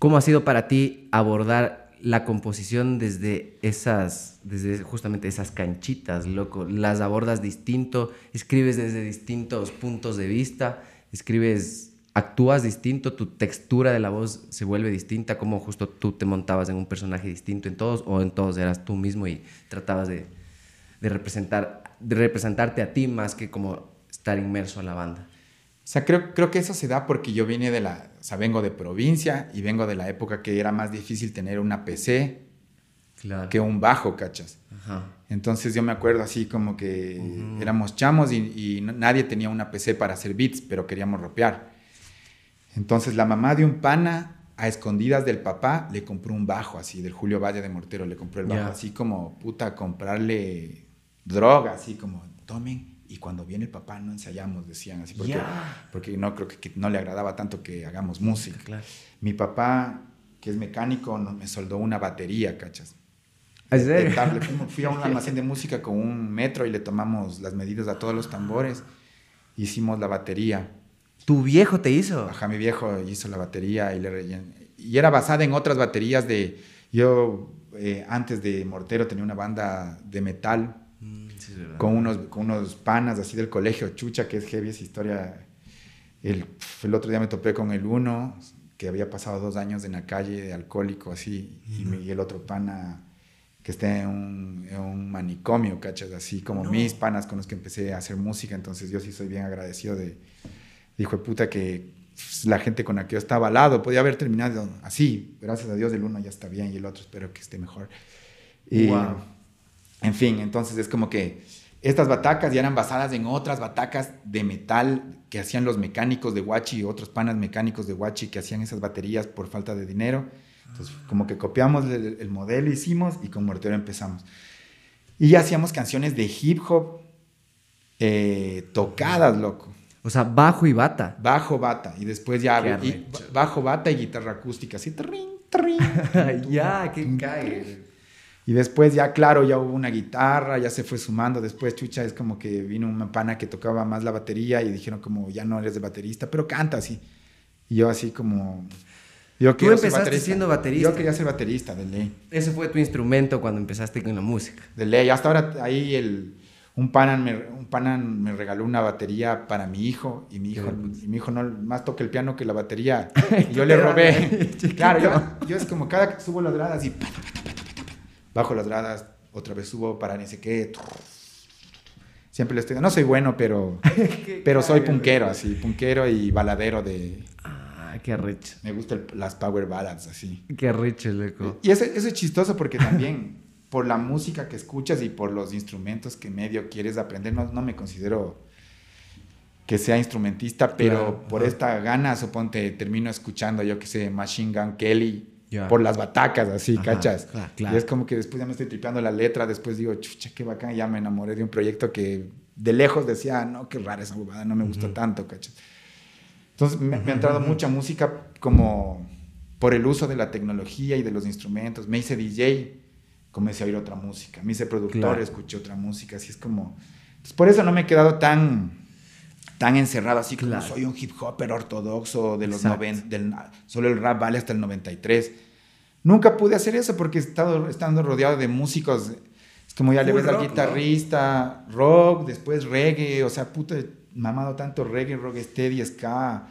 ¿cómo ha sido para ti abordar la composición desde esas, desde justamente esas canchitas, loco. Las abordas distinto, escribes desde distintos puntos de vista, escribes, actúas distinto, tu textura de la voz se vuelve distinta, como justo tú te montabas en un personaje distinto en todos, o en todos eras tú mismo y tratabas de, representar, de representarte a ti más que como estar inmerso a la banda.
O sea, creo, creo que eso se da porque yo vine de la, o sea, vengo de provincia y vengo de la época que era más difícil tener una PC que un bajo, ¿cachas? Entonces yo me acuerdo así como que éramos chamos y, nadie tenía una PC para hacer beats, pero queríamos rapear. Entonces la mamá de un pana, a escondidas del papá, le compró un bajo así, del Julio Valle de Mortero, le compró el bajo así como, puta, comprarle droga, así como, tomen y cuando viene el papá no ensayamos, decían así, porque, porque no creo que, no le agradaba tanto que hagamos música. Mi papá, que es mecánico, me soldó una batería, ¿cachas?
¿Es
fui a un almacén de música con un metro y le tomamos las medidas a todos los tambores. Hicimos la batería.
¿Tu viejo te hizo?
Ajá, mi viejo hizo la batería y le Y era basada en otras baterías de... Yo, eh, antes de Mortero, tenía una banda de metal con, unos, con unos panas así del colegio, chucha, que es heavy esa historia. El, el otro día me topé con el uno, que había pasado dos años en la calle de alcohólico, así, y, el otro pana que está en un, en un manicomio, ¿cachas? Así como mis panas con los que empecé a hacer música, entonces yo sí soy bien agradecido de, hijo de puta, que la gente con la que yo estaba al lado podía haber terminado así, gracias a Dios el uno ya está bien y el otro espero que esté mejor. Y, wow. En fin, entonces es como que estas batacas ya eran basadas en otras batacas de metal que hacían los mecánicos de Huachi y otros panas mecánicos de Huachi que hacían esas baterías por falta de dinero. Entonces, como que copiamos el, modelo, hicimos y con Mortero empezamos. Y ya hacíamos canciones de hip hop eh, tocadas, loco.
O sea, bajo y bata.
Bajo, bata. Y después ya bajo, bata y guitarra acústica. Así, trin, trin.
ya, qué cae.
Y después ya, claro, ya hubo una guitarra, ya se fue sumando. Después, chucha, es como que vino una pana que tocaba más la batería y dijeron como, ya no eres de baterista, pero canta así. Y yo así como...
Yo Tú empezaste siendo baterista.
Yo quería ser baterista, de ley.
Ese fue tu instrumento cuando empezaste con la música.
De ley. Hasta ahora ahí el, un pana me, un pana me regaló una batería para mi hijo y mi hijo, y mi hijo no más toca el piano que la batería. y yo le robé. claro, yo, yo, es como cada que subo las gradas y bajo las gradas, otra vez subo para ni sé qué. Siempre le estoy no soy bueno, pero, pero soy punquero, así, punquero y baladero de...
Ah, qué rich.
Me gustan las power ballads, así.
Qué rich, loco.
Y eso, eso es chistoso porque también por la música que escuchas y por los instrumentos que medio quieres aprender, no, no me considero que sea instrumentista, pero por esta gana, suponte, termino escuchando, yo que sé, Machine Gun Kelly, por las batacas, así, ¿cachas? Y es como que después ya me estoy tripeando la letra, después digo, chucha, qué bacán, ya me enamoré de un proyecto que de lejos decía, no, qué rara esa bobada, no me gustó tanto, ¿cachas? Entonces me, ha entrado mucha música como por el uso de la tecnología y de los instrumentos. Me hice DJ, comencé a oír otra música. Me hice productor, escuché otra música, así es como... Entonces, por eso no me he quedado tan tan encerrado así como soy un hip hopper ortodoxo de los 90, solo el rap vale hasta el 93. Nunca pude hacer eso porque he estado estando rodeado de músicos. Es como ya le ves al guitarrista, rock, después reggae, o sea, puta, mamado tanto reggae, rock steady, ska,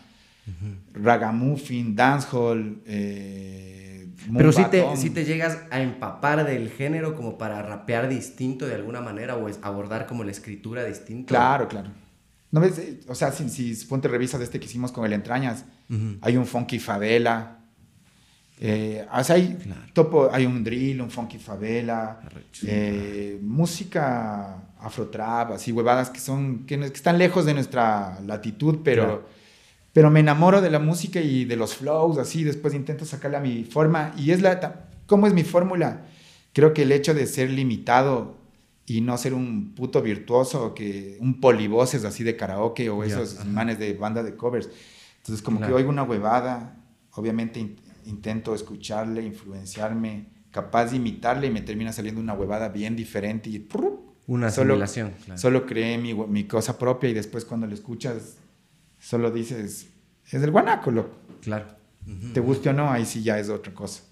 ragamuffin, dancehall. Eh,
Pero si te, si te llegas a empapar del género como para rapear distinto de alguna manera o abordar como la escritura distinta.
Claro, claro. ¿No ves? O sea, si, si ponte revisas este que hicimos con el Entrañas, hay un funky favela. eh, o sea, hay,
Claro.
topo, hay un drill, un funky favela, eh, música afrotrap, así huevadas que son que, están lejos de nuestra latitud, pero,
Claro.
pero me enamoro de la música y de los flows, así, después intento sacarle a mi forma. Y es la, ¿cómo es mi fórmula? Creo que el hecho de ser limitado y no ser un puto virtuoso, que un polivoces así de karaoke o
Ya,
esos manes de banda de covers. Entonces, como
Claro.
que oigo una huevada, obviamente in- intento escucharle, influenciarme, capaz de imitarle y me termina saliendo una huevada bien diferente y ¡prr!
Una
Solo-
simulación. claro.
solo creé mi, mi cosa propia y después cuando lo escuchas, solo dices, es del guanaco, loco.
Claro. Ujú.
Te guste o no, ahí sí ya es otra cosa.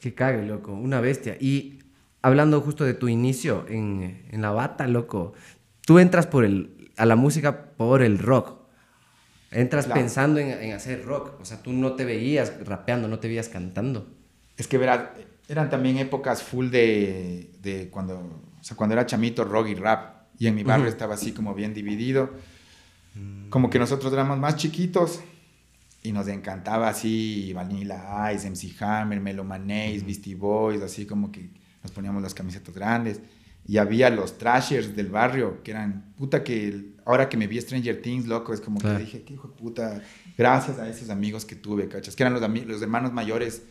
Que cague, loco. Una bestia. Y hablando justo de tu inicio en, en la bata, loco. Tú entras por el, a la música por el rock. Entras
Claro.
pensando en, en hacer rock. O sea, tú no te veías rapeando, no te veías cantando.
Es que verás, eran también épocas full de, de cuando, o sea, cuando era chamito, rock y rap. Y en mi barrio estaba así como bien dividido. Como que nosotros éramos más chiquitos y nos encantaba así Vanilla Ice, MC Hammer, Melomanes, Beastie Boys, así como que nos poníamos las camisetas grandes. Y había los trashers del barrio que eran, puta que ahora que me vi Stranger Things, loco, es como
Claro.
que dije, qué hijo de puta, gracias a esos amigos que tuve, ¿cachas? Que eran los, los hermanos mayores,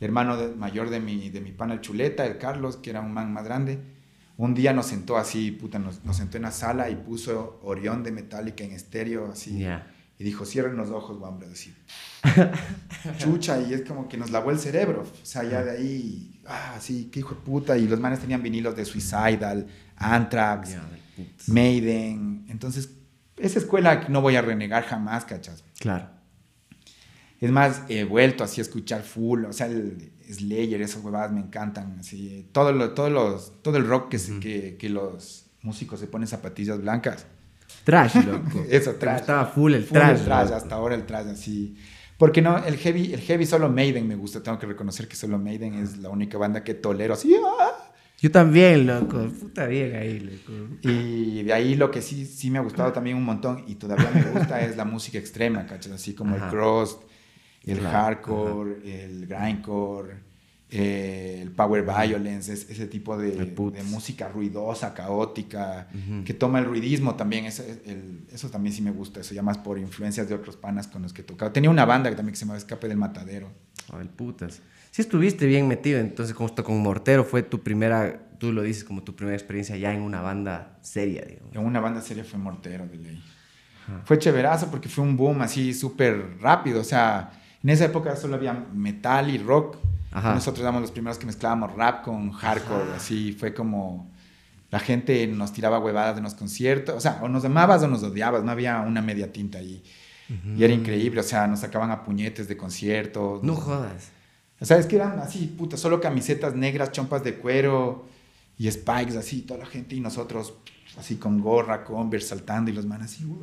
el hermano de- mayor de mi, de mi pana el Chuleta, el Carlos, que era un man más grande. Un día nos sentó así, puta, nos, nos sentó en la sala y puso Orión de Metallica en estéreo, así.
Ya.
Y dijo, cierren los ojos, hombre, así. Chucha, y es como que nos lavó el cerebro. O sea, ya de ahí, ah, sí, qué hijo de puta. Y los manes tenían vinilos de Suicidal, Anthrax,
putas.
Maiden. Entonces, esa escuela no voy a renegar jamás, cachas.
Claro.
Es más, he vuelto así a escuchar full, o sea, el Slayer, esas huevadas me encantan, así, todo, lo, todos los, todo el rock que, se- que, que los músicos se ponen zapatillas blancas.
Trash, loco.
Eso, trash.
gustaba full el
Full
trash.
el trash,
loco.
hasta ahora el trash, así. Porque no, el heavy, el heavy solo Maiden me gusta, tengo que reconocer que solo Maiden es la única banda que tolero, así, ¡ah!
Yo también, loco. Puta bien ahí, loco.
Y de ahí lo que sí, sí me ha gustado también un montón y todavía me gusta es la música extrema, ¿cachas? Así como
Ajá.
el cross, el
Claro,
hardcore, el grindcore, eh, el power violence, es- ese tipo de, de música ruidosa, caótica,
Ujú.
que toma el ruidismo también, eso, el- eso también sí me gusta, eso ya más por influencias de otros panas con los que he tocado. Tenía una banda que también que se llamaba Escape del Matadero.
Oh, el putas. Sí estuviste bien metido, entonces justo con Mortero fue tu primera, tú lo dices como tu primera experiencia ya en una banda seria, digamos.
En una banda seria fue Mortero de ley. Fue chéverazo porque fue un boom así súper rápido. O sea, en esa época solo había metal y rock.
Ajá.
Nosotros éramos los primeros que mezclábamos rap con hardcore. Así fue como la gente nos tiraba huevadas en los conciertos. O sea, o nos amabas o nos odiabas. No había una media tinta ahí. Y era increíble. O sea, nos sacaban a puñetes de conciertos.
No jodas.
o sea, es que eran así, puta, solo camisetas negras, chompas de cuero y spikes, así, toda la gente y nosotros así con gorra, Converse, saltando y los manes así, "Uy,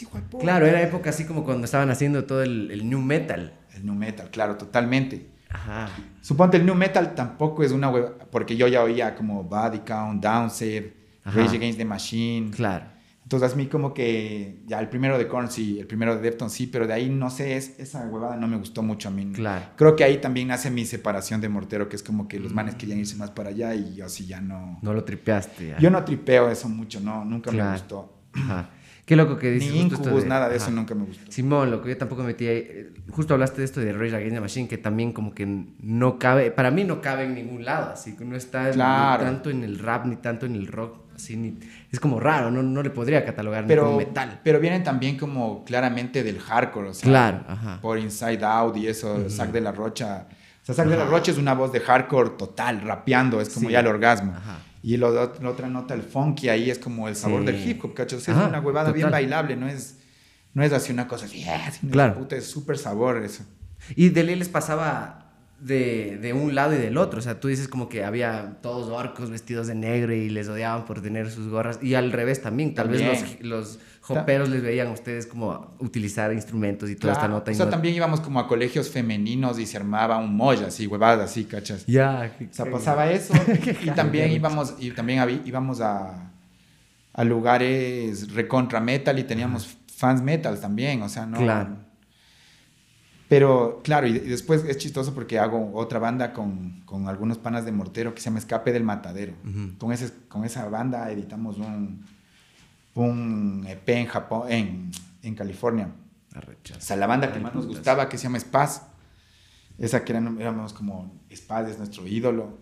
hijo de puta".
Claro, era época así como cuando estaban haciendo todo el, el new metal.
El new metal, claro, totalmente.
Ajá.
Suponte, el new metal tampoco es una hueva, porque yo ya oía como Body Count, Downset,
Ajá.
Rage Against the Machine.
Claro.
Entonces a mí como que ya el primero de Korn sí, el primero de Deftones sí, pero de ahí no sé, es, esa huevada no me gustó mucho a mí.
Claro.
Creo que ahí también nace mi separación de Mortero, que es como que los manes querían irse más para allá y yo así ya no...
No lo tripeaste ya.
Yo no tripeo eso mucho, no, nunca me gustó.
Ajá. Qué loco que
Ni
dices. esto
Incubus, nada de
ajá.
eso nunca me gustó.
Simón, lo que yo tampoco metí ahí. eh, Justo hablaste de esto de Rage Against the Machine, que también como que no cabe, para mí no cabe en ningún lado, así que no está ni tanto en el rap ni tanto en el rock, así ni, es como raro, no, no le podría catalogar ni como
Pero,
metal.
pero vienen también como claramente del hardcore, o sea,
Claro, ajá.
por Inside Out y eso, Zack de la Rocha. O sea, Zack de la Rocha es una voz de hardcore total, rapeando, es como
Sí.
ya el orgasmo.
Ajá.
Y lo, la otra nota, el funky, ahí es como el sabor
Sí.
del hip hop,
Ajá,
es una huevada bien bailable, no es, no es así una cosa así, "Ah", sino
Claro.
puta, es súper sabor eso.
Y de ley les pasaba de, de un lado y del otro. O sea, tú dices como que había todos orcos vestidos de negro y les odiaban por tener sus gorras. Y al revés también. Tal vez los, los joperos les veían a ustedes como utilizar instrumentos y toda esta nota.
o sea,
no-
también íbamos como a colegios femeninos y se armaba un molla, así, huevadas así, ¿cachas?
Ya.
O sea, pasaba eso. y también íbamos, y también habí- íbamos a, a lugares recontra metal y teníamos fans metal también, o sea, no...
Claro.
Pero claro, y después es chistoso porque hago otra banda con, con algunos panas de mortero que se llama Escape del Matadero. Con, ese, con esa banda editamos un, un EP en Japón, en, en California. O sea, la banda que más nos gustaba, que se llama Spaz, esa que eran, éramos como Spaz es nuestro ídolo.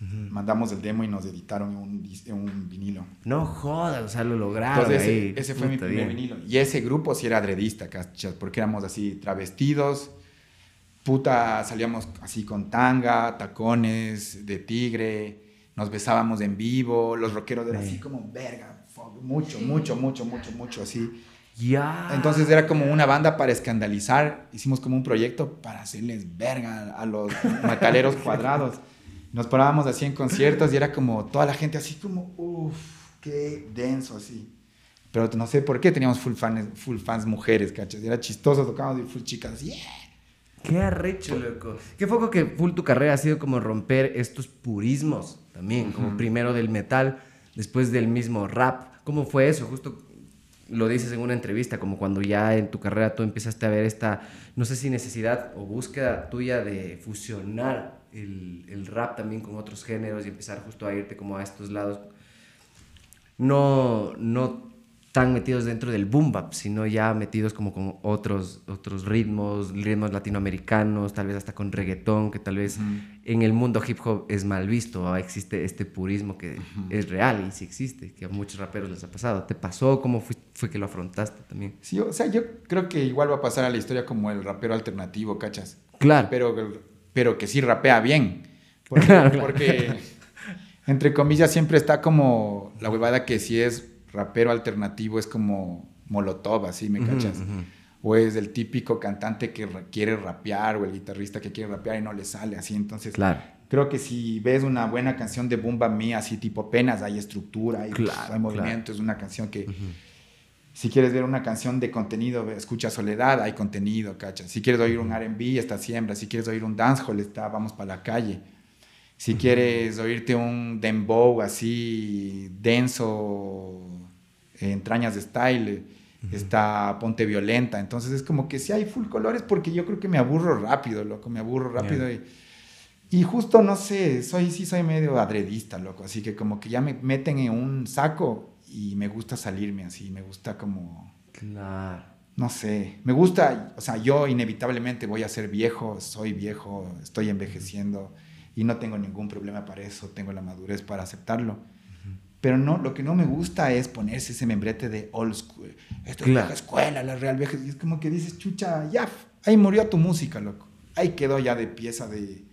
Mandamos el demo y nos editaron un, un vinilo.
No jodas, o sea, lo lograron
Entonces,
ahí.
ese, ese fue mi
Puta,
primer
bien.
vinilo. Y ese grupo sí era adredista, ¿cachas? Porque éramos así travestidos, puta, salíamos así con tanga, tacones de tigre, nos besábamos en vivo, los rockeros eran así
Sí.
como, verga, mucho, mucho, mucho, mucho, mucho, así.
Ya.
Entonces era como una banda para escandalizar, hicimos como un proyecto para hacerles verga a los metaleros cuadrados. Nos parábamos así en conciertos y era como toda la gente así como, uff, qué denso así. Pero no sé por qué teníamos full fans, full fans mujeres, ¿cachas? Era chistoso, tocábamos y full chicas, yeah.
Qué arrecho, loco. Qué foco que full tu carrera ha sido como romper estos purismos también, como primero del metal, después del mismo rap. ¿Cómo fue eso? Justo lo dices en una entrevista, como cuando ya en tu carrera tú empezaste a ver esta, no sé si necesidad o búsqueda tuya de fusionar el, el rap también con otros géneros y empezar justo a irte como a estos lados no, no tan metidos dentro del boom bap, sino ya metidos como con otros, otros ritmos, ritmos latinoamericanos, tal vez hasta con reggaetón, que tal vez en el mundo hip hop es mal visto, ¿va? existe este purismo que es real y sí existe, que a muchos raperos les ha pasado. ¿Te pasó? ¿Cómo fue, fue que lo afrontaste también?
Sí, o sea, yo creo que igual va a pasar a la historia como el rapero alternativo, ¿cachas?
Claro.
Pero, pero que sí rapea bien. Porque,
Claro,
porque, entre comillas, siempre está como la huevada que si es rapero alternativo es como Molotov, así, ¿me cachas? O es el típico cantante que quiere rapear o el guitarrista que quiere rapear y no le sale así. Entonces,
Claro.
creo que si ves una buena canción de Bumba Me, así tipo penas, hay estructura, hay,
Claro,
hay movimiento, es una canción que... Si quieres ver una canción de contenido, escucha Soledad, hay contenido, ¿cachas? Si quieres oír un R&B, está Siembra. Si quieres oír un dancehall, está Vamos para la calle. Si quieres oírte un dembow así denso, entrañas de style, está Ponte Violenta. Entonces es como que sí hay full colores porque yo creo que me aburro rápido, loco, me aburro rápido y... Y justo, no sé, soy, sí soy medio adredista, loco. Así que como que ya me meten en un saco y me gusta salirme así. Me gusta como,
Claro.
no sé. Me gusta, o sea, yo inevitablemente voy a ser viejo, soy viejo, estoy envejeciendo y no tengo ningún problema para eso. Tengo la madurez para aceptarlo. Pero no, lo que no me gusta es ponerse ese membrete de old school. Esto es
Claro.
vieja escuela, la real vieja. Y es como que dices, chucha, ya, ahí murió tu música, loco. Ahí quedó ya de pieza de,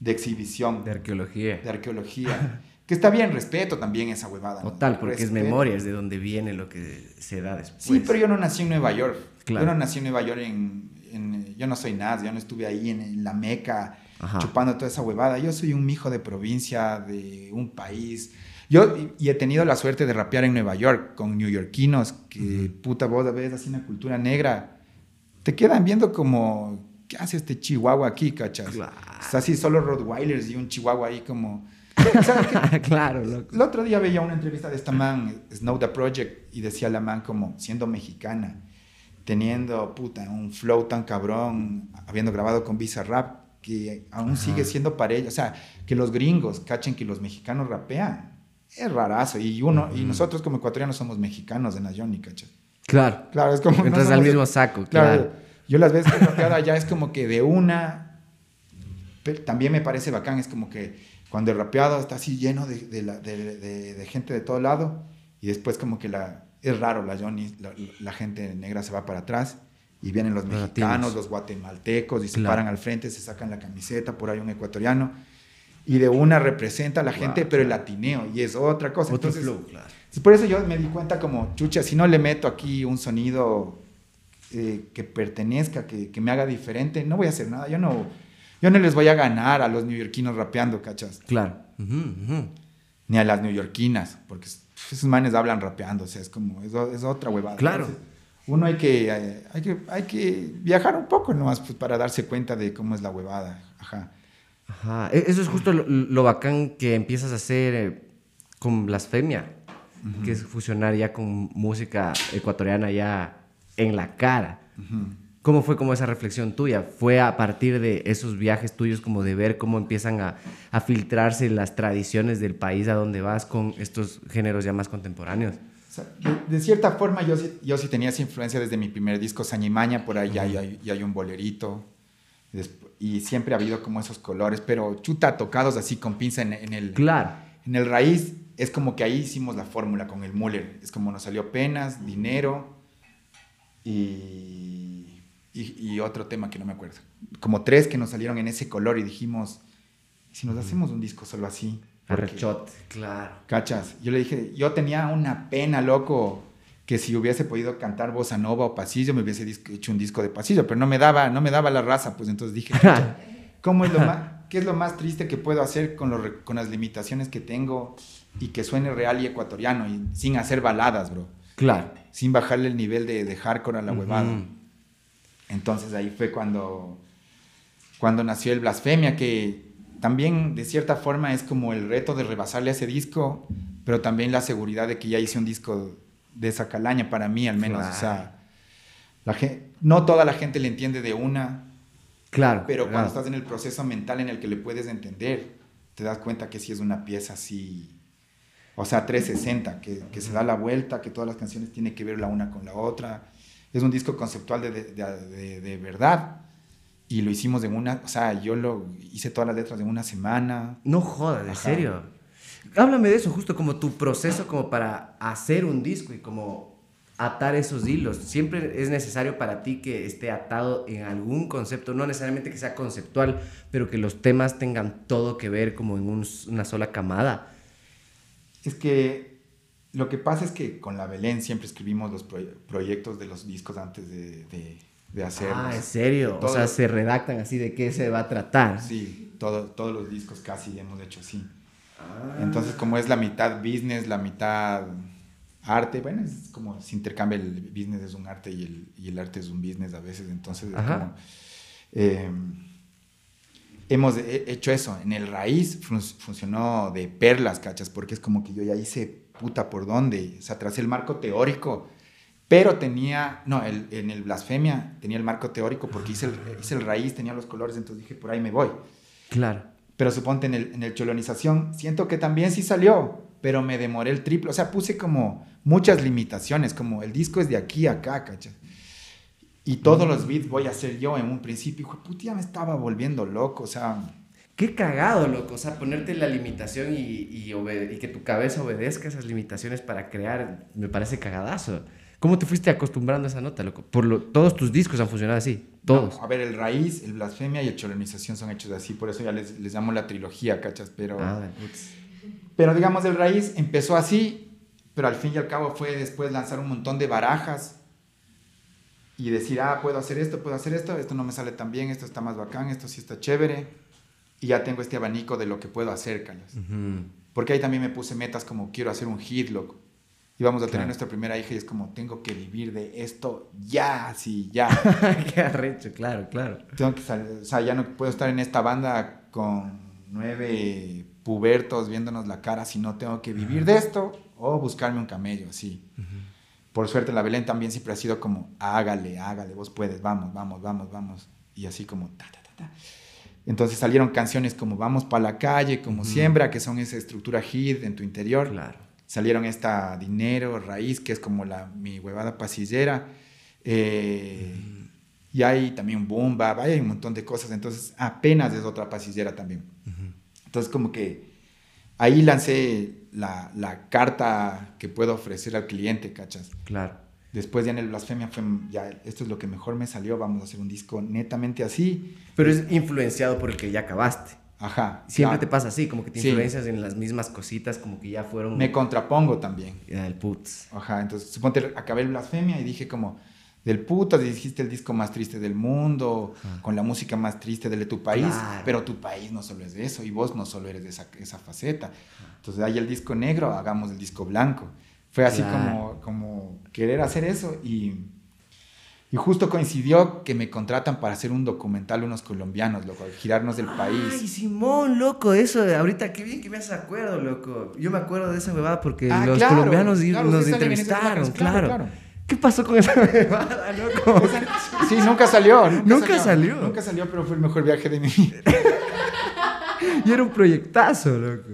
de exhibición
De arqueología.
de arqueología. que está bien, respeto también esa huevada. ¿no?
Total, porque es memoria, es de donde viene lo que se da después.
Sí, pero yo no nací en Nueva York.
Claro.
Yo no nací en Nueva York en... en- yo no soy nada, yo no estuve ahí en, en la meca
Ajá.
chupando toda esa huevada. Yo soy un hijo de provincia, de un país. Yo y, he tenido la suerte de rapear en Nueva York con neoyorquinos que, puta, vos ves así una cultura negra. Te quedan viendo como, ¿qué hace este chihuahua aquí, cachas?
Claro.
Está así solo Rottweilers y un chihuahua ahí como...
Claro, loco.
el otro día veía una entrevista de esta man, Snow the Project, y decía la man como siendo mexicana, teniendo puta un flow tan cabrón, habiendo grabado con Visa Rap, que aún sigue siendo para ella. O sea, que los gringos cachen que los mexicanos rapean. Es rarazo. Y uno, y nosotros como ecuatorianos somos mexicanos de Nayoni, ¿cachai?
Claro.
Claro, es como. no
Entras al
somos-
mismo saco,
Claro.
claro.
Yo las veces que he rapeado allá es como que de una. pero también me parece bacán, es como que cuando el rapeado está así lleno de, de la- de- de- gente de todo lado y después como que la. Es raro, la Johnny, la, la gente negra se va para atrás y vienen los mexicanos, los guatemaltecos y se
Claro.
paran al frente, se sacan la camiseta, por ahí un ecuatoriano y de una representa a la gente,
Wow,
pero el
claro.
latineo y es otra cosa.
Otro
Entonces,
flow, claro.
Por eso yo me di cuenta como, chucha, si no le meto aquí un sonido eh, que pertenezca, que, que me haga diferente, no voy a hacer nada. Yo no, yo no les voy a ganar a los neoyorquinos rapeando, ¿cachas?
Claro.
Ni a las neoyorquinas, porque esos manes hablan rapeando, o sea, es como, es, otra huevada.
Claro.
Entonces, uno hay que, eh, hay, que, hay que viajar un poco nomás pues, para darse cuenta de cómo es la huevada. Ajá.
Ajá. E- Eso es justo lo, lo bacán que empiezas a hacer eh, con blasfemia. que es fusionar ya con música ecuatoriana ya en la cara. ¿Cómo fue como esa reflexión tuya? ¿Fue a partir de esos viajes tuyos como de ver cómo empiezan a, a filtrarse las tradiciones del país a donde vas con estos géneros ya más contemporáneos?
de, cierta forma yo, yo sí tenía esa influencia desde mi primer disco, Sañimaña, por ahí ya, hay, hay, un bolerito. Y siempre ha habido como esos colores, pero chuta, tocados así con pinza en, en el...
Claro.
En el raíz es como que ahí hicimos la fórmula con el Muller. Es como nos salió penas, dinero y, y, otro tema que no me acuerdo. Como tres que nos salieron en ese color y dijimos, si nos hacemos un disco solo así,
Arrechot, claro.
¿Cachas? Yo le dije, yo tenía una pena, loco, que si hubiese podido cantar bossa nova o pasillo, me hubiese hecho un disco de pasillo, pero no me daba, no me daba la raza, pues entonces dije, ¿cómo es lo más, qué es lo más triste que puedo hacer con, con las limitaciones que tengo y que suene real y ecuatoriano y sin hacer baladas, bro?
Claro.
Sin bajarle el nivel de, de hardcore a la huevada. Entonces ahí fue cuando, cuando nació el Blasfemia, que también de cierta forma es como el reto de rebasarle a ese disco, pero también la seguridad de que ya hice un disco de esa calaña para mí al menos. O sea, la gente, no toda la gente le entiende de una.
Claro.
Pero cuando estás en el proceso mental en el que le puedes entender, te das cuenta que sí es una pieza así. O sea, 360, que, que se da la vuelta, que todas las canciones tienen que ver la una con la otra. Es un disco conceptual de, de, de verdad y lo hicimos en una, o sea, yo lo hice todas las letras en una semana.
No jodas, ¿en serio? Háblame de eso, justo como tu proceso como para hacer un disco y como atar esos hilos. Siempre es necesario para ti que esté atado en algún concepto, no necesariamente que sea conceptual, pero que los temas tengan todo que ver como en una sola camada.
Es que lo que pasa es que con la Belén siempre escribimos los proyectos de los discos antes de de hacer.
Ah, ¿en serio? o sea, se redactan así de qué se va a tratar.
Sí, todo, todos los discos casi hemos hecho así. Ah. Entonces, como es la mitad business, la mitad arte, bueno, es como se intercambia el business es un arte y el, y el arte es un business a veces, entonces es como, em, hemos hecho eso, en el raíz funcionó de perlas, cachas, porque es como que yo ya hice puta por dónde, o sea, tras el marco teórico, pero tenía, no, el, en el Blasfemia tenía el marco teórico porque hice el, hice el raíz, tenía los colores, entonces dije, por ahí me voy.
Claro.
Pero suponte en el, en el cholonización, siento que también sí salió, pero me demoré el triple. O sea, puse como muchas limitaciones, como el disco es de aquí a acá, ¿cachai? Y todos los beats voy a hacer yo en un principio. Hijo, puta, ya me estaba volviendo loco, o sea...
Qué cagado, loco. O sea, ponerte la limitación y, y, y que tu cabeza obedezca esas limitaciones para crear, me parece cagadazo. ¿Cómo te fuiste acostumbrando a esa nota, loco? Por lo, todos tus discos han funcionado así, todos.
a ver, el raíz, el blasfemia y el cholonización son hechos así, por eso ya les, les llamo la trilogía, ¿cachas? Pero, ah, pero digamos, el raíz empezó así, pero al fin y al cabo fue después lanzar un montón de barajas y decir, ah, puedo hacer esto, puedo hacer esto, esto no me sale tan bien, esto está más bacán, esto sí está chévere, y ya tengo este abanico de lo que puedo hacer, ¿cachas? Porque ahí también me puse metas como quiero hacer un hit, loco y vamos a tener nuestra primera hija y es como, tengo que vivir de esto ya, sí, ya.
Qué arrecho, claro, claro.
Tengo que o sea, ya no puedo estar en esta banda con nueve pubertos viéndonos la cara si no tengo que vivir de esto o buscarme un camello, así. Por suerte, la Belén también siempre ha sido como, hágale, hágale, vos puedes, vamos, vamos, vamos, vamos. Y así como, ta, ta, ta, ta. Entonces salieron canciones como Vamos para la calle, como Siembra, que son esa estructura hit en tu interior.
Claro
salieron esta Dinero, Raíz, que es como la, mi huevada pasillera. Eh, y hay también Bomba, hay un montón de cosas. Entonces, apenas es otra pasillera también. Entonces, como que ahí lancé la, la, carta que puedo ofrecer al cliente, ¿cachas?
Claro.
Después ya en el Blasfemia fue, ya, esto es lo que mejor me salió, vamos a hacer un disco netamente así.
Pero es influenciado por el que ya acabaste.
Ajá.
Siempre te pasa así, como que te influencias en las mismas cositas, como que ya fueron...
Me contrapongo también.
el putz.
Ajá, entonces suponte, acabé el Blasfemia y dije como, del putas, dijiste el disco más triste del mundo, con la música más triste de tu país, pero tu país no solo es de eso, y vos no solo eres de esa, esa faceta. Entonces hay el disco negro, hagamos el disco blanco. Fue así como, como querer hacer eso y Y justo coincidió que me contratan para hacer un documental unos colombianos, loco, girarnos del país.
Ay, Simón, loco, eso, ahorita qué bien que me hace acuerdo, loco. Yo me acuerdo de esa huevada porque
Ah,
los
claro,
colombianos
claro,
nos entrevistaron,
claro.
¿Qué pasó con esa huevada, loco?
Sí, nunca salió. Nunca,
Nunca salió.
Nunca salió, pero fue el mejor viaje de mi vida.
y era un proyectazo, loco.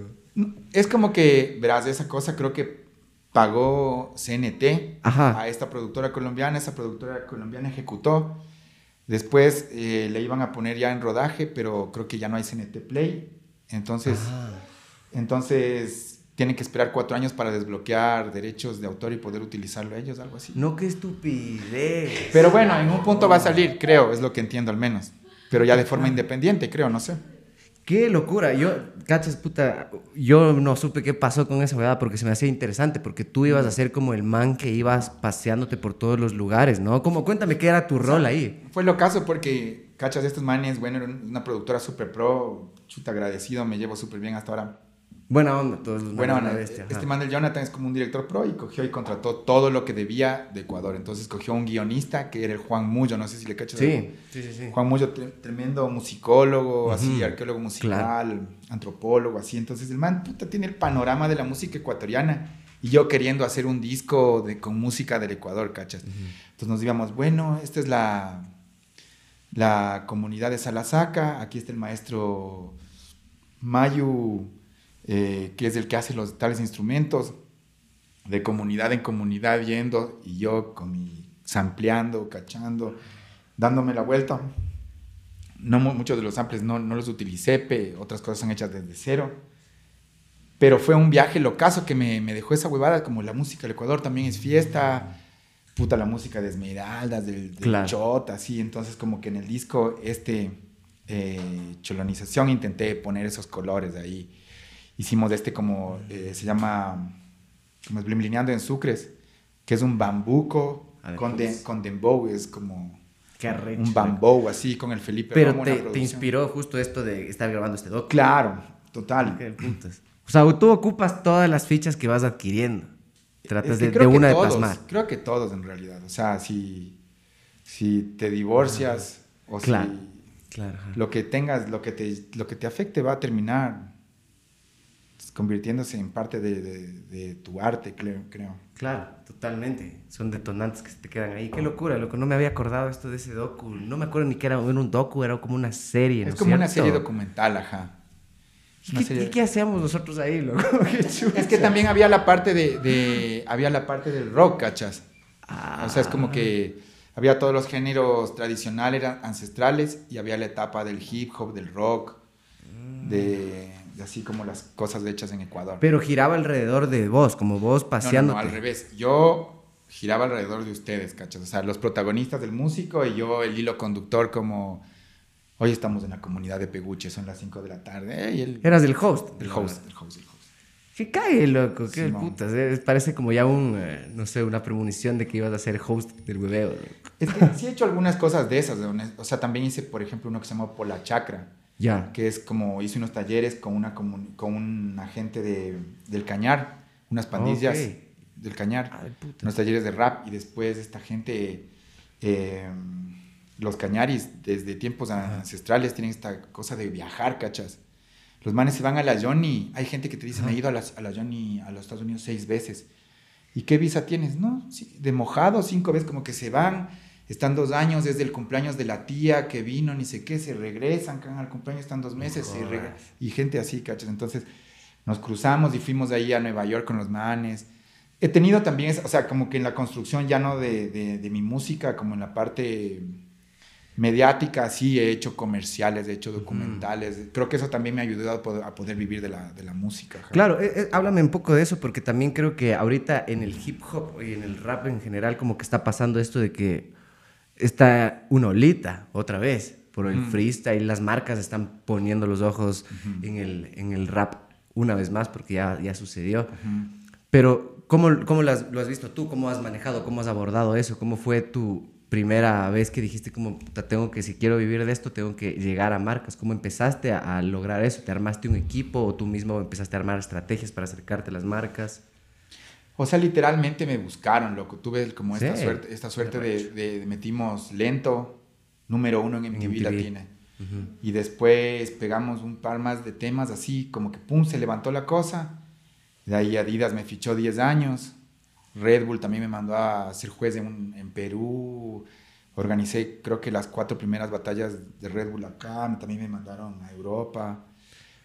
Es como que, verás, esa cosa creo que pagó CNT
Ajá.
a esta productora colombiana, esa productora colombiana ejecutó. Después eh, le iban a poner ya en rodaje, pero creo que ya no hay CNT Play. Entonces,
Ah.
entonces tienen que esperar cuatro años para desbloquear derechos de autor y poder utilizarlo ellos, algo así.
No, qué estupidez.
Pero bueno, en un punto va a salir, creo, es lo que entiendo al menos. Pero ya de forma independiente, creo, no sé.
Qué locura. Yo, cachas, puta, yo no supe qué pasó con esa huevada porque se me hacía interesante, porque tú ibas a ser como el man que ibas paseándote por todos los lugares, ¿no? Como, cuéntame qué era tu rol ahí.
Fue lo caso porque, cachas, estos manes, bueno, era una productora súper pro, chuta agradecido, me llevo súper bien hasta ahora.
Buena onda, todos los
Bueno,
manes,
bueno,
una bestia,
este man del Jonathan es como un director pro y cogió y contrató todo lo que debía de Ecuador. Entonces cogió un guionista que era el Juan Mullo, no sé si le cachas.
Sí, sí, sí, sí.
Juan tre- tremendo musicólogo, así, arqueólogo musical, antropólogo, así. Entonces el man, puta, tiene el panorama de la música ecuatoriana. Y yo queriendo hacer un disco de, con música del Ecuador, ¿cachas? Entonces nos íbamos, bueno, esta es la, la comunidad de Salasaca, aquí está el maestro Mayu, eh, que es el que hace los tales instrumentos, de comunidad en comunidad yendo, y yo con mi sampleando, cachando, dándome la vuelta. No, mu- muchos de los samples no, no los utilicé, pe- otras cosas son hechas desde cero. Pero fue un viaje locazo que me, me dejó esa huevada, como la música del Ecuador también es fiesta, puta la música de Esmeraldas, del, del
Claro.
Chota, así. Entonces como que en el disco, este, eh, Cholonización, intenté poner esos colores ahí. Hicimos este como, eh, se llama, como es en Sucres, que es un bambuco
A ver,
con, de- con dembow, es como un bambow así con el Felipe
Pero
Romo,
te, te inspiró justo esto de estar grabando este doc.
Claro, total.
O sea, tú ocupas todas las fichas que vas adquiriendo. Tratas
Es que
de,
creo
de
que
una de
todos,
plasmar.
Creo que todos en realidad. O sea, si, si te divorcias o
Claro.
si
Claro. ajá.
lo que tengas, lo que te, lo que te afecte va a terminar convirtiéndose en parte de, de- de tu arte, creo. creo.
Claro, totalmente. Son detonantes que se te quedan ahí. Qué locura, loco. No me había acordado esto de ese docu. No me acuerdo ni que era, era un docu, era como una serie. ¿no
Es como una serie documental, ajá.
¿Y
Una
¿Qué,
serie-
qué hacíamos nosotros ahí, loco? Qué.
Es que también había la parte de, de- había la parte del rock, ¿cachas?
Ah.
O sea, es como que había todos los géneros tradicionales, ancestrales, y había la etapa del hip hop, del rock, de, de así como las cosas hechas en Ecuador.
Pero giraba alrededor de vos, como vos
No, no, al revés. Yo giraba alrededor de ustedes, ¿cachas? O sea, los protagonistas del músico y yo el hilo conductor como... Hoy estamos en la comunidad de Peguche, son las 5 de la tarde. y el,
Eras el host.
el host, el host, el host.
Que cae, loco. Qué
Simón.
putas. eh, Parece como ya un, eh, no sé, una premonición de que ibas a ser host del hueveo.
Es que sí he hecho algunas cosas de esas. O sea, también hice, por ejemplo, uno que se llama Pola Chakra,
Ya.
que es como hice unos talleres con una con un agente de, del Cañar, unas pandillas
Ok.
del Cañar,
Ay,
unos talleres de rap y después esta gente, eh, los Cañaris, desde tiempos ancestrales tienen esta cosa de viajar, ¿cachas? Los manes se van a la Johnny. Hay gente que te dice, me he ido a la, a la Johnny, a los Estados Unidos seis veces. ¿Y qué visa tienes? No, sí, de mojado cinco veces, como que se van, están dos años desde el cumpleaños de la tía que vino, ni sé qué, se regresan, cagan al cumpleaños, están dos meses, reg- y gente así, ¿cachas? Entonces nos cruzamos y fuimos de ahí a Nueva York con los manes. He tenido también, o sea, como que en la construcción ya no de, de- de mi música, como en la parte mediática, sí, he hecho comerciales, he hecho documentales. Creo que eso también me ha ayudado a poder, a poder vivir de la, de la música.
Claro, eh, eh, háblame un poco de eso porque también creo que ahorita en el hip hop y en el rap en general como que está pasando esto de que está una olita otra vez por el freestyle, las marcas están poniendo los ojos en, el, en el rap una vez más porque ya, ya sucedió. Pero ¿cómo, cómo lo, has, lo has visto tú? ¿Cómo has manejado? ¿Cómo has abordado eso? ¿Cómo fue tu primera vez que dijiste como, tengo que, si quiero vivir de esto, tengo que llegar a marcas? ¿Cómo empezaste a, a lograr eso? ¿Te armaste un equipo o tú mismo empezaste a armar estrategias para acercarte a las marcas?
O sea, literalmente me buscaron, loco. Tuve como esta
Sí.
suerte, esta suerte de, de- metimos lento, número uno en MTV,
MTV.
Latina. Y después pegamos un par más de temas así, como que pum, se levantó la cosa. De ahí Adidas me fichó 10 años. Red Bull también me mandó a ser juez en, un- en Perú. Organicé, creo que las cuatro primeras batallas de Red Bull acá. También me mandaron a Europa.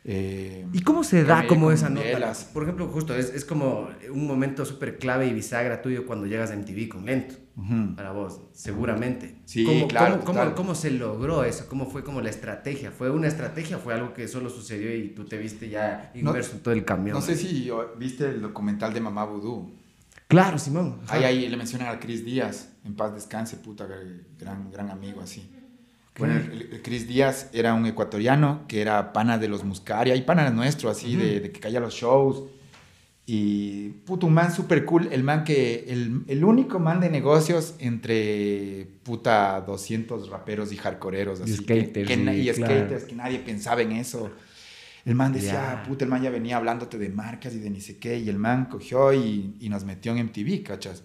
Eh,
¿Y cómo se da como esa nota? Por ejemplo, justo, es, es como un momento súper clave y bisagra tuyo cuando llegas a MTV con Lento.
Ujú.
Para vos, seguramente.
Sí,
¿Cómo,
claro,
cómo, cómo, cómo se logró eso? ¿Cómo fue como la estrategia? ¿Fue una estrategia o fue algo que solo sucedió y tú te viste ya inmerso en todo el camión?
No sé si viste el documental de Mamá Vudú.
Claro, Simón.
Ahí, ahí le mencionan a Chris Díaz, en paz descanse, puta, gran, gran amigo así. Bueno, el, el Chris Díaz era un ecuatoriano que era pana de los Muscari, hay pana nuestro, así, de, de que caía los shows. Y, puto, un man súper cool, el man que, el, el único man de negocios entre, puta, 200 raperos y hardcoreeros,
Y
así.
skaters,
que y
claro.
skaters, que nadie pensaba en eso. El man decía,
Ya.
"Ah, puta, el man ya venía hablándote de marcas y de ni sé qué, y el man cogió y, y nos metió en MTV, ¿cachas?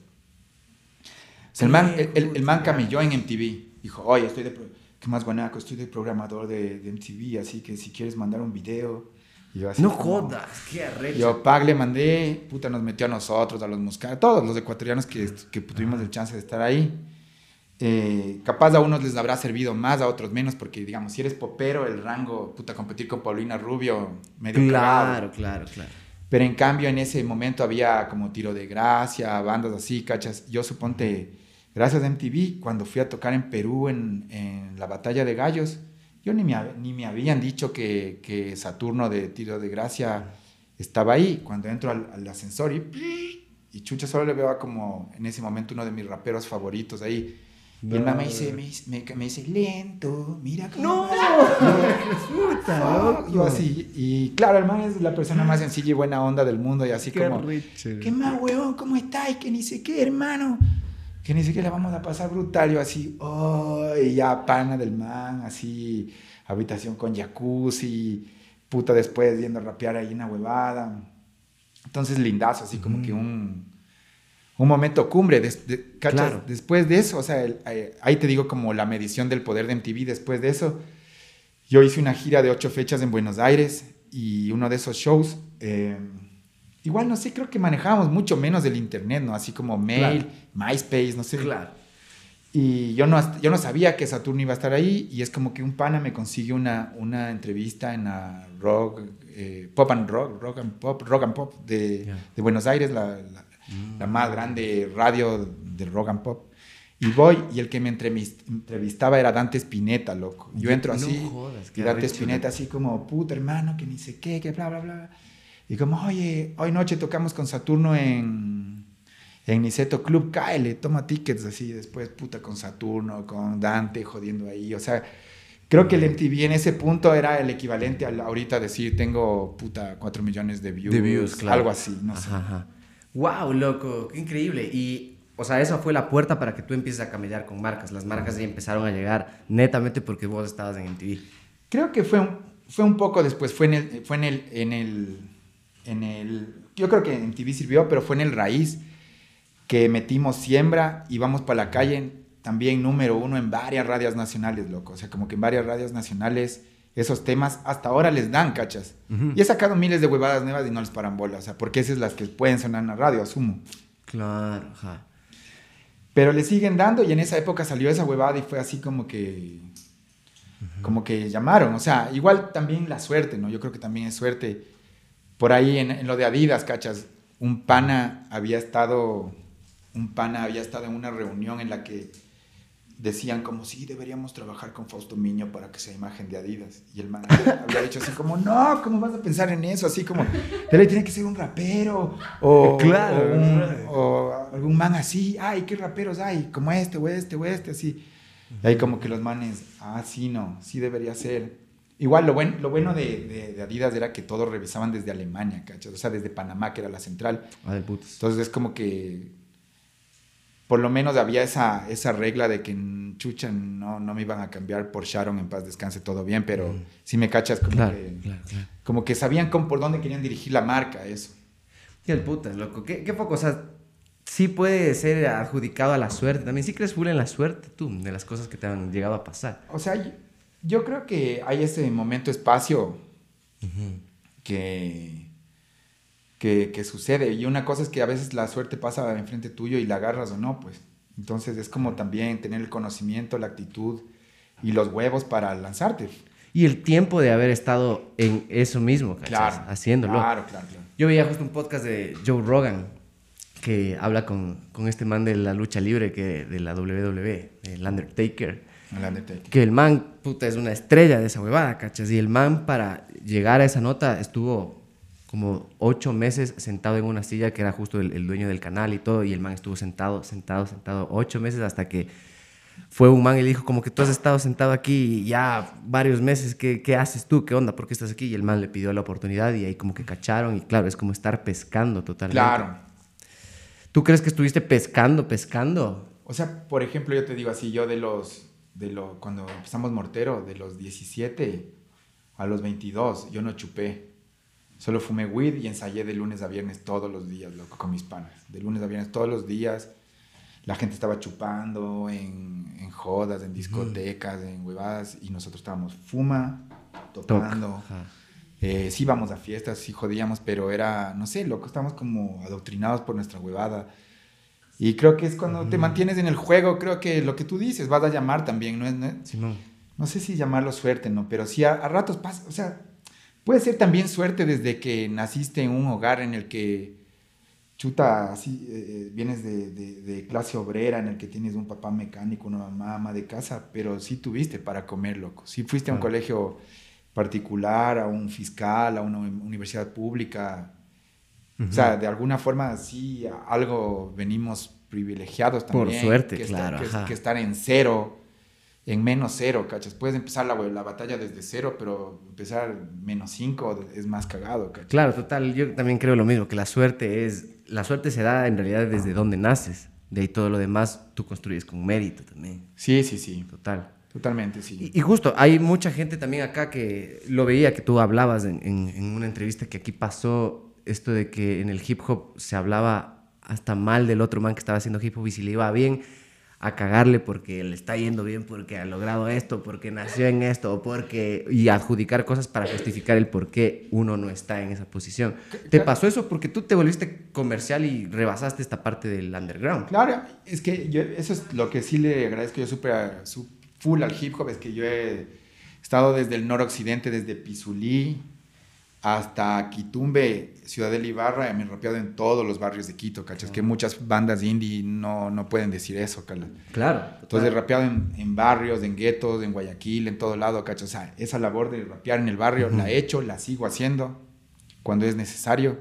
O sea, el man, el, el- el man camelló en MTV. Dijo, oye, estoy de... ¿Qué más guanaco? Estoy de programador de, de MTV, así que si quieres mandar un video... Y yo así
No
como-
jodas, qué arrecho.
Yo, Pag, le mandé, puta, nos metió a nosotros, a los muscados, a todos los ecuatorianos que, que tuvimos el chance de estar ahí. Eh, capaz a unos les habrá servido más, a otros menos, porque, digamos, si eres popero, el rango, puta, competir con Paulina Rubio, medio cagado.
Claro, claro, claro.
Pero en cambio, en ese momento había como tiro de gracia, bandas así, cachas. Yo suponte, gracias a MTV, cuando fui a tocar en Perú en, en la batalla de gallos, yo ni me, ni me habían dicho que, que Saturno de tiro de gracia estaba ahí. Cuando entro al, al ascensor y, y chucha, solo le veo a como en ese momento uno de mis raperos favoritos ahí. Y el man me dice, me, me, me dice, lento, mira cómo
¡No!
va".
Puta,
Yo así, y claro, el man es la persona más sencilla y buena onda del mundo y así
Qué
como,
arrecho.
¿qué más, huevón? ¿Cómo estás? Que ni sé qué, hermano. Que ni qué le vamos a pasar brutal. Yo así, oh, y ya pana del man, así, habitación con jacuzzi, puta después viendo rapear ahí una huevada. Entonces, lindazo, así como que un, un momento cumbre. des- de- ¿cachas?
Claro.
Después de eso, o sea, el- eh, ahí te digo como la medición del poder de MTV. Después de eso, yo hice una gira de ocho fechas en Buenos Aires y uno de esos shows, eh, igual no sé, creo que manejábamos mucho menos del internet, ¿no? Así como mail, MySpace, no sé.
Claro.
Y yo no, yo no sabía que Saturno iba a estar ahí y es como que un pana me consigue una, una entrevista en la rock, eh, Pop and Rock, Rock and Pop, Rock and Pop de,
Ya.
de Buenos Aires, la, la- la más grande radio de Rock and Pop. Y voy y el que me entrevis- entrevistaba era Dante Spinetta, loco. Yo entro
No
así
jodas, qué
y Dante Spinetta así como, puta hermano, que ni sé qué, que bla, bla, bla. Y como, oye, hoy noche tocamos con Saturno en, en Niceto Club, cáele, toma tickets así, después puta con Saturno, con Dante jodiendo ahí, o sea, creo que el MTV en ese punto era el equivalente a ahorita decir tengo puta 4 millones de views,
De views, claro.
algo así, no sé.
Ajá, ajá. Wow, loco, qué increíble. Y, o sea, esa fue la puerta para que tú empieces a camellar con marcas. Las marcas ya empezaron a llegar netamente porque vos estabas en MTV.
Creo que fue un, fue un poco después, fue en el, fue en el, en el, en el, yo creo que en TV sirvió, pero fue en el raíz que metimos siembra y vamos para la calle también número uno en varias radios nacionales, loco. O sea, como que en varias radios nacionales esos temas hasta ahora les dan, cachas. Y he sacado miles de huevadas nuevas y no les paran bola, o sea, porque esas son las que pueden sonar en la radio, asumo.
Claro, ajá.
Pero le siguen dando y en esa época salió esa huevada y fue así como que como que llamaron, o sea, igual también la suerte, ¿no? Yo creo que también es suerte. Por ahí en, en lo de Adidas, cachas, un pana había estado un pana había estado en una reunión en la que decían como sí deberíamos trabajar con Fausto Miño para que sea imagen de Adidas y el man había dicho así como no cómo vas a pensar en eso así como él tiene que ser un rapero o,
Claro,
o un- o algún man así ay qué raperos hay como este o este o este así. Y ahí como que los manes ah sí no sí debería ser igual lo, buen, lo bueno de, de- de Adidas era que todos revisaban desde Alemania ¿cachas? o sea desde Panamá que era la central
Ah, de putos.
entonces es como que por lo menos había esa, esa regla de que en chucha no, no me iban a cambiar por Sharon en paz descanse todo bien, pero
Mm.
si me cachas como,
Claro,
que,
claro, claro.
como que sabían cómo- por dónde querían dirigir la marca, eso.
Qué el puta, loco. Qué, qué poco, o sea, sí puede ser adjudicado a la suerte. También sí crees full en la suerte tú, de las cosas que te han llegado a pasar.
O sea, yo, creo que hay ese momento espacio que, que, que sucede. Y una cosa es que a veces la suerte pasa enfrente tuyo y la agarras o no, pues. Entonces es como también tener el conocimiento, la actitud y los huevos para lanzarte.
Y el tiempo de haber estado en eso mismo, ¿cachas?
Claro.
Haciéndolo.
Claro, claro, claro.
Yo veía justo un podcast de Joe Rogan que habla con, con este man de la lucha libre que de la WWE, el Undertaker. Que el man, puta, es una estrella de esa huevada, ¿cachas? Y el man para llegar a esa nota estuvo como ocho meses sentado en una silla que era justo el, el dueño del canal y todo, y el man estuvo sentado, sentado, sentado ocho meses hasta que fue un man y le dijo como que tú has estado sentado aquí ya varios meses, ¿qué, ¿qué haces tú? ¿Qué onda? ¿Por qué estás aquí? Y el man le pidió la oportunidad y ahí como que cacharon y claro, es como estar pescando totalmente.
Claro.
¿Tú crees que estuviste pescando, pescando?
O sea, por ejemplo, yo te digo así, yo de los, de lo, cuando empezamos Mortero, de los 17 a los 22, yo no chupé. Solo fumé weed y ensayé de lunes a viernes todos los días, loco, con mis panas. De lunes a viernes todos los días. La gente estaba chupando en, en jodas, en discotecas, en huevadas, y nosotros estábamos fuma, tocando. Eh, sí íbamos a fiestas, sí jodíamos, pero era, no sé, loco, estábamos como adoctrinados por nuestra huevada. Y creo que es cuando te mantienes en el juego, creo que lo que tú dices, vas a llamar también, ¿no es? No, no sé si llamarlo suerte, ¿no? Pero sí a, a ratos pasa, o sea, puede ser también suerte desde que naciste en un hogar en el que, chuta, así, eh, vienes de, de- de clase obrera, en el que tienes un papá mecánico, una mamá ama de casa, pero sí tuviste para comer, loco. Sí fuiste a un colegio particular, a un fiscal, a una universidad pública. O sea, de alguna forma sí, algo venimos privilegiados
Por
también.
suerte,
que
claro,
Estar, que,
ajá.
que estar en cero, en menos cero, ¿cachas? Puedes empezar la, la batalla desde cero, pero empezar menos cinco es más cagado, ¿cachas?
Claro, total, yo también creo lo mismo, que la suerte es, la suerte se da en realidad desde donde naces, de ahí todo lo demás tú construyes con mérito también,
Sí, sí, sí.
total.
Totalmente, sí.
Y, y justo, hay mucha gente también acá que lo veía, que tú hablabas en, en- en una entrevista que aquí pasó esto de que en el hip hop se hablaba hasta mal del otro man que estaba haciendo hip hop y si le iba bien, a cagarle porque le está yendo bien, porque ha logrado esto, porque nació en esto, porque... y adjudicar cosas para justificar el por qué uno no está en esa posición. ¿Te pasó eso porque tú te volviste comercial y rebasaste esta parte del underground?
Claro, es que yo, eso es lo que sí le agradezco yo súper full al hip hop, es que yo he estado desde el noroccidente, desde Pizulí hasta Quitumbe, Ciudad de Ibarra, me he rapeado en todos los barrios de Quito, ¿cachas? Que muchas bandas indie no, no pueden decir eso.
Claro.
Entonces he rapeado en, en barrios, en guetos, en Guayaquil, en todo lado, ¿cachas? O sea, esa labor de rapear en el barrio la he hecho, la sigo haciendo cuando es necesario.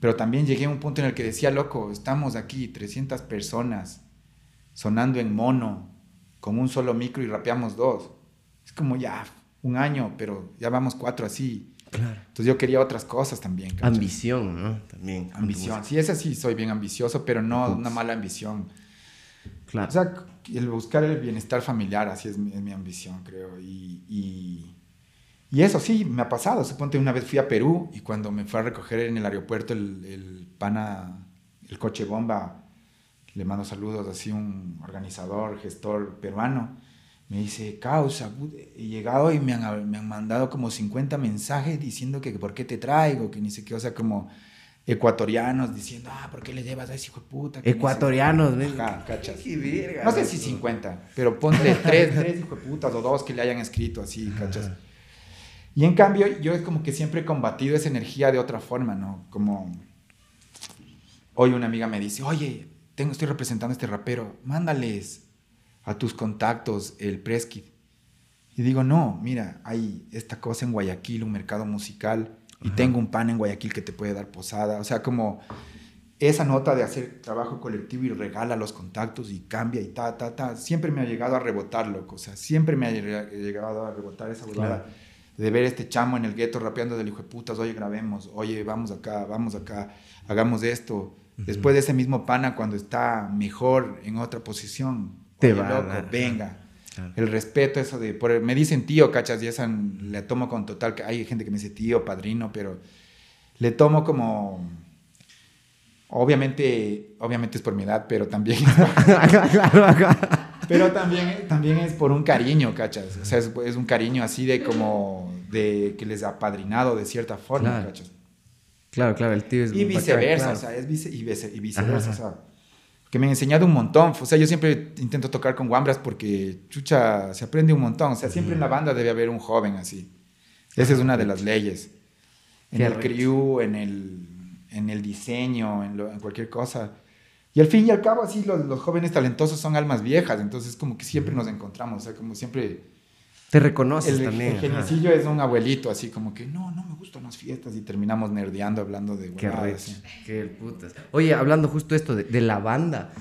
Pero también llegué a un punto en el que decía, loco, estamos aquí, 300 personas, sonando en mono, con un solo micro y rapeamos dos. Es como ya un año, pero ya vamos cuatro así.
Claro.
Entonces yo quería otras cosas también. ¿cachai?
Ambición, ¿no? También.
Ambición. Sí, esa sí soy bien ambicioso, pero no
Ups.
una mala ambición.
Claro.
O sea, el buscar el bienestar familiar, así es mi, es mi ambición, creo. Y, y, y eso sí, me ha pasado. Suponte una vez fui a Perú y cuando me fue a recoger en el aeropuerto el, el pana, el coche bomba, le mando saludos así un organizador, gestor peruano, me dice, causa, he llegado y me han, me han mandado como 50 mensajes diciendo que por qué te traigo, que ni sé qué, o sea, como ecuatorianos diciendo, ah, ¿por qué le llevas a ese hijo de puta?
Ecuatorianos, ¿ves?
Ajá, cachas.
Qué verga,
No sé si 50, pero ponle tres, tres hijo de putas o dos que le hayan escrito así, ¿cachas? Y en cambio, yo es como que siempre he combatido esa energía de otra forma, ¿no? Como hoy una amiga me dice, oye, tengo, estoy representando a este rapero, mándales a tus contactos el press kit. Y digo, no, mira, hay esta cosa en Guayaquil, un mercado musical, y tengo un pan en Guayaquil que te puede dar posada. O sea, como esa nota de hacer trabajo colectivo y regala los contactos y cambia y ta, ta, ta, siempre me ha llegado a rebotar, loco. O sea, siempre me ha lleg- llegado a rebotar esa
Claro.
de ver este chamo en el gueto rapeando del hijo de putas, oye, grabemos, oye, vamos acá, vamos acá, hagamos esto. Después de ese mismo pana, cuando está mejor en otra posición,
Te a
loco,
dar,
venga.
Claro.
El respeto, eso de, por, me dicen tío, cachas, y esa le tomo con total, hay gente que me dice tío, padrino, pero le tomo como, Obviamente, obviamente es por mi edad, pero también... pero también, también es por un cariño, ¿cachas? O sea, es, un cariño así de como... de que les ha padrinado de cierta forma,
Claro.
¿cachas?
Claro, claro, el tío es
Y
bacán,
viceversa,
claro.
o sea, es vice- y, vice- y viceversa,
Ajá,
o sea, que me han enseñado un montón. O sea, yo siempre intento tocar con guambras porque, chucha, se aprende un montón. O sea, siempre en la banda debe haber un joven así. Esa es una de las leyes. En
Qué
el crew, en el, en el diseño, en, lo- en cualquier cosa. Y al fin y al cabo, así, los, los jóvenes talentosos son almas viejas. Entonces, como que siempre nos encontramos. O sea, como siempre...
Te reconoces
El,
también.
el geniecillo es un abuelito, así como que, no, no me gustan las fiestas. Y terminamos nerdeando, hablando de
Qué
así.
qué putas. Oye, hablando justo esto de, de la banda,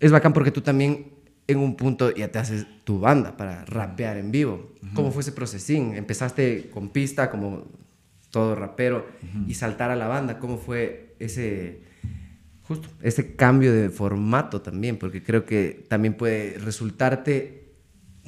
es bacán porque tú también en un punto ya te haces tu banda para rapear en vivo. ¿Cómo fue ese procesín? Empezaste con pista como todo rapero y saltar a la banda. ¿Cómo fue ese justo ese cambio de formato también? Porque creo que también puede resultarte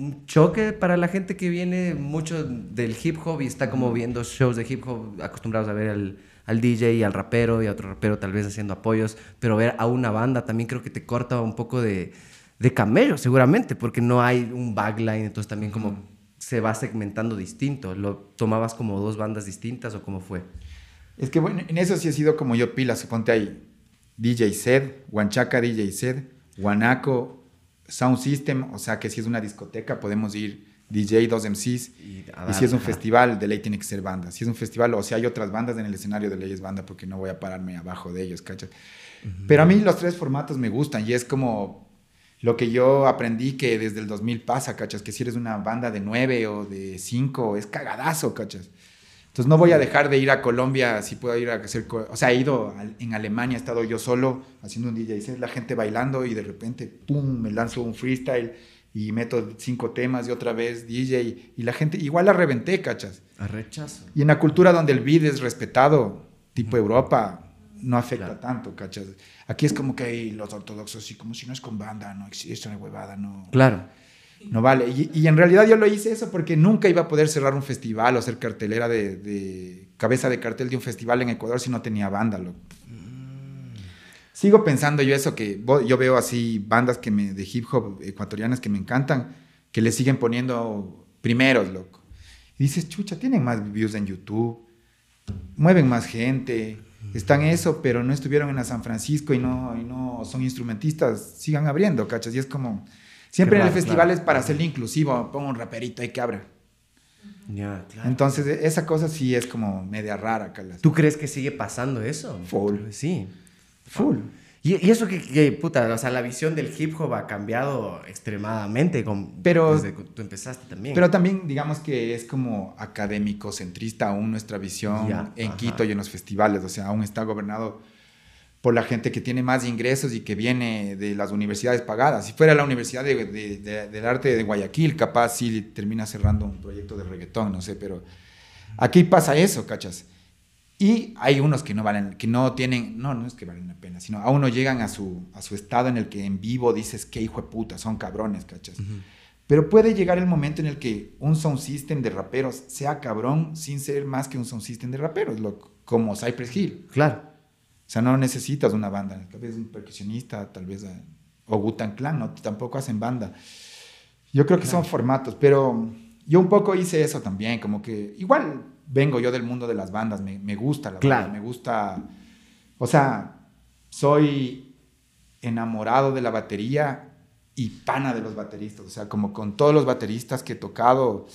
un choque para la gente que viene mucho del hip hop y está como viendo shows de hip hop acostumbrados a ver al, al DJ y al rapero y a otro rapero tal vez haciendo apoyos, pero ver a una banda también creo que te corta un poco de, de camello seguramente, porque no hay un backline, entonces también como se va segmentando distinto. ¿Lo tomabas como dos bandas distintas o cómo fue?
Es que bueno, en eso sí he sido como yo pila, suponte ahí DJ Sed, Huanchaca DJ Sed, Guanaco, Sound System, o sea que si es una discoteca podemos ir DJ, dos MCs,
Y
si es un
ajá.
festival, de ley tiene que ser banda. Si es un festival o si hay otras bandas en el escenario, de ley es banda porque no voy a pararme abajo de ellos, ¿cachai? Pero a mí los tres formatos me gustan y es como lo que yo aprendí que desde el 2000 pasa, ¿cachas? Que si eres una banda de nueve o de cinco, es cagadazo, ¿cachas? Entonces no voy a dejar de ir a Colombia si puedo ir a hacer... O sea, he ido en Alemania, he estado yo solo haciendo un DJ set, la gente bailando y de repente, ¡pum!, me lanzo un freestyle y meto cinco temas y otra vez DJ y la gente, igual la reventé, ¿cachas?
A rechazo.
Y en la cultura donde el beat es respetado, tipo Europa, no afecta
Claro.
tanto, ¿cachas? Aquí es como que hay los ortodoxos, así como si no es con banda, no existe una huevada, no,
Claro.
No vale. Y, y en realidad yo lo hice eso porque nunca iba a poder cerrar un festival o ser cartelera de, de- cabeza de cartel de un festival en Ecuador si no tenía banda, loco. Sigo pensando yo eso, que yo veo así bandas que me, de hip hop ecuatorianas que me encantan, que le siguen poniendo primeros, loco. Y dices, chucha, tienen más views en YouTube, mueven más gente, están eso, pero no estuvieron en la San Francisco y no, y no son instrumentistas, sigan abriendo, ¿cachas? Y es como, siempre en el festival
claro.
es para hacerle inclusivo, pongo un raperito ahí que abra.
Ya, claro.
Entonces, e- esa cosa sí es como media rara.
¿Tú crees que sigue pasando eso?
Full.
Sí.
Full.
Y, y eso que, que, puta, o sea, la visión del hip hop ha cambiado extremadamente con,
Pero-
desde que tú empezaste también.
Pero también, digamos que es como académico, centrista aún nuestra visión en
ajá.
Quito y en los festivales. O sea, aún está gobernado por la gente que tiene más ingresos y que viene de las universidades pagadas. Si fuera la Universidad de, de- de- del Arte de Guayaquil, capaz sí termina cerrando un proyecto de reggaetón, no sé, pero aquí pasa eso, ¿cachas? Y hay unos que no valen, que no tienen, no, no es que valen la pena, sino aún no llegan a su, a su estado en el que en vivo dices, qué hijo de puta, son cabrones, ¿cachas? Pero puede llegar el momento en el que un sound system de raperos sea cabrón sin ser más que un sound system de raperos, loco, como Cypress Hill.
Claro.
O sea, no necesitas una banda, tal vez un percusionista, tal vez, eh, o Gutan Clan, ¿no? tampoco hacen banda. Yo creo que son formatos, pero yo un poco hice eso también, como que igual vengo yo del mundo de las bandas, me, me gusta la
Claro.
banda, me gusta, o sea, soy enamorado de la batería y pana de los bateristas, o sea, como con todos los bateristas que he tocado,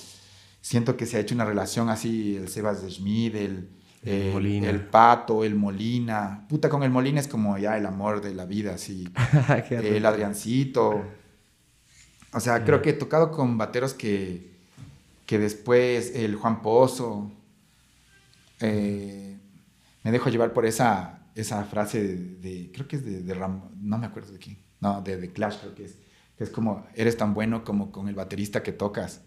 siento que se ha hecho una relación así, el Sebas de Schmid, el,
El
el-
Molina.
el Pato, el Molina, puta, con el Molina es como ya el amor de la vida, así, el. Adriancito. O sea, creo que he tocado con bateros que, que después el Juan Pozo. eh, me dejo llevar por esa, esa frase de, de- creo que es de, de Ram- no me acuerdo de quién, no, de, de Clash creo que es, que es como, eres tan bueno como con el baterista que tocas.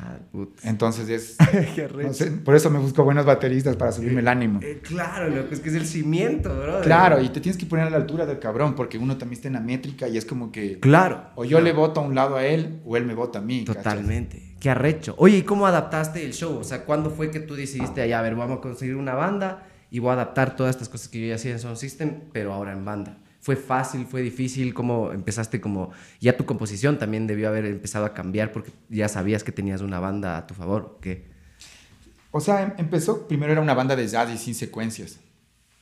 Ah.
Entonces es, no sé, por eso me busco buenos bateristas para subirme el ánimo.
Eh, claro, loco, es que es el cimiento, bro.
Claro, y te tienes que poner a la altura del cabrón, porque uno también está en la métrica y es como que
Claro.
o yo le voto a un lado a él o él me vota a mí. ¿cachas?
Totalmente. Qué arrecho. Oye, ¿y cómo adaptaste el show? O sea, ¿cuándo fue que tú decidiste, ya, a ver, vamos a conseguir una banda y voy a adaptar todas estas cosas que yo ya hacía en Sound System, pero ahora en banda. ¿Fue fácil, fue difícil? ¿Cómo empezaste como... Ya tu composición también debió haber empezado a cambiar porque ya sabías que tenías una banda a tu favor, ¿o qué?
O sea, em- empezó, primero era una banda de jazz y sin secuencias.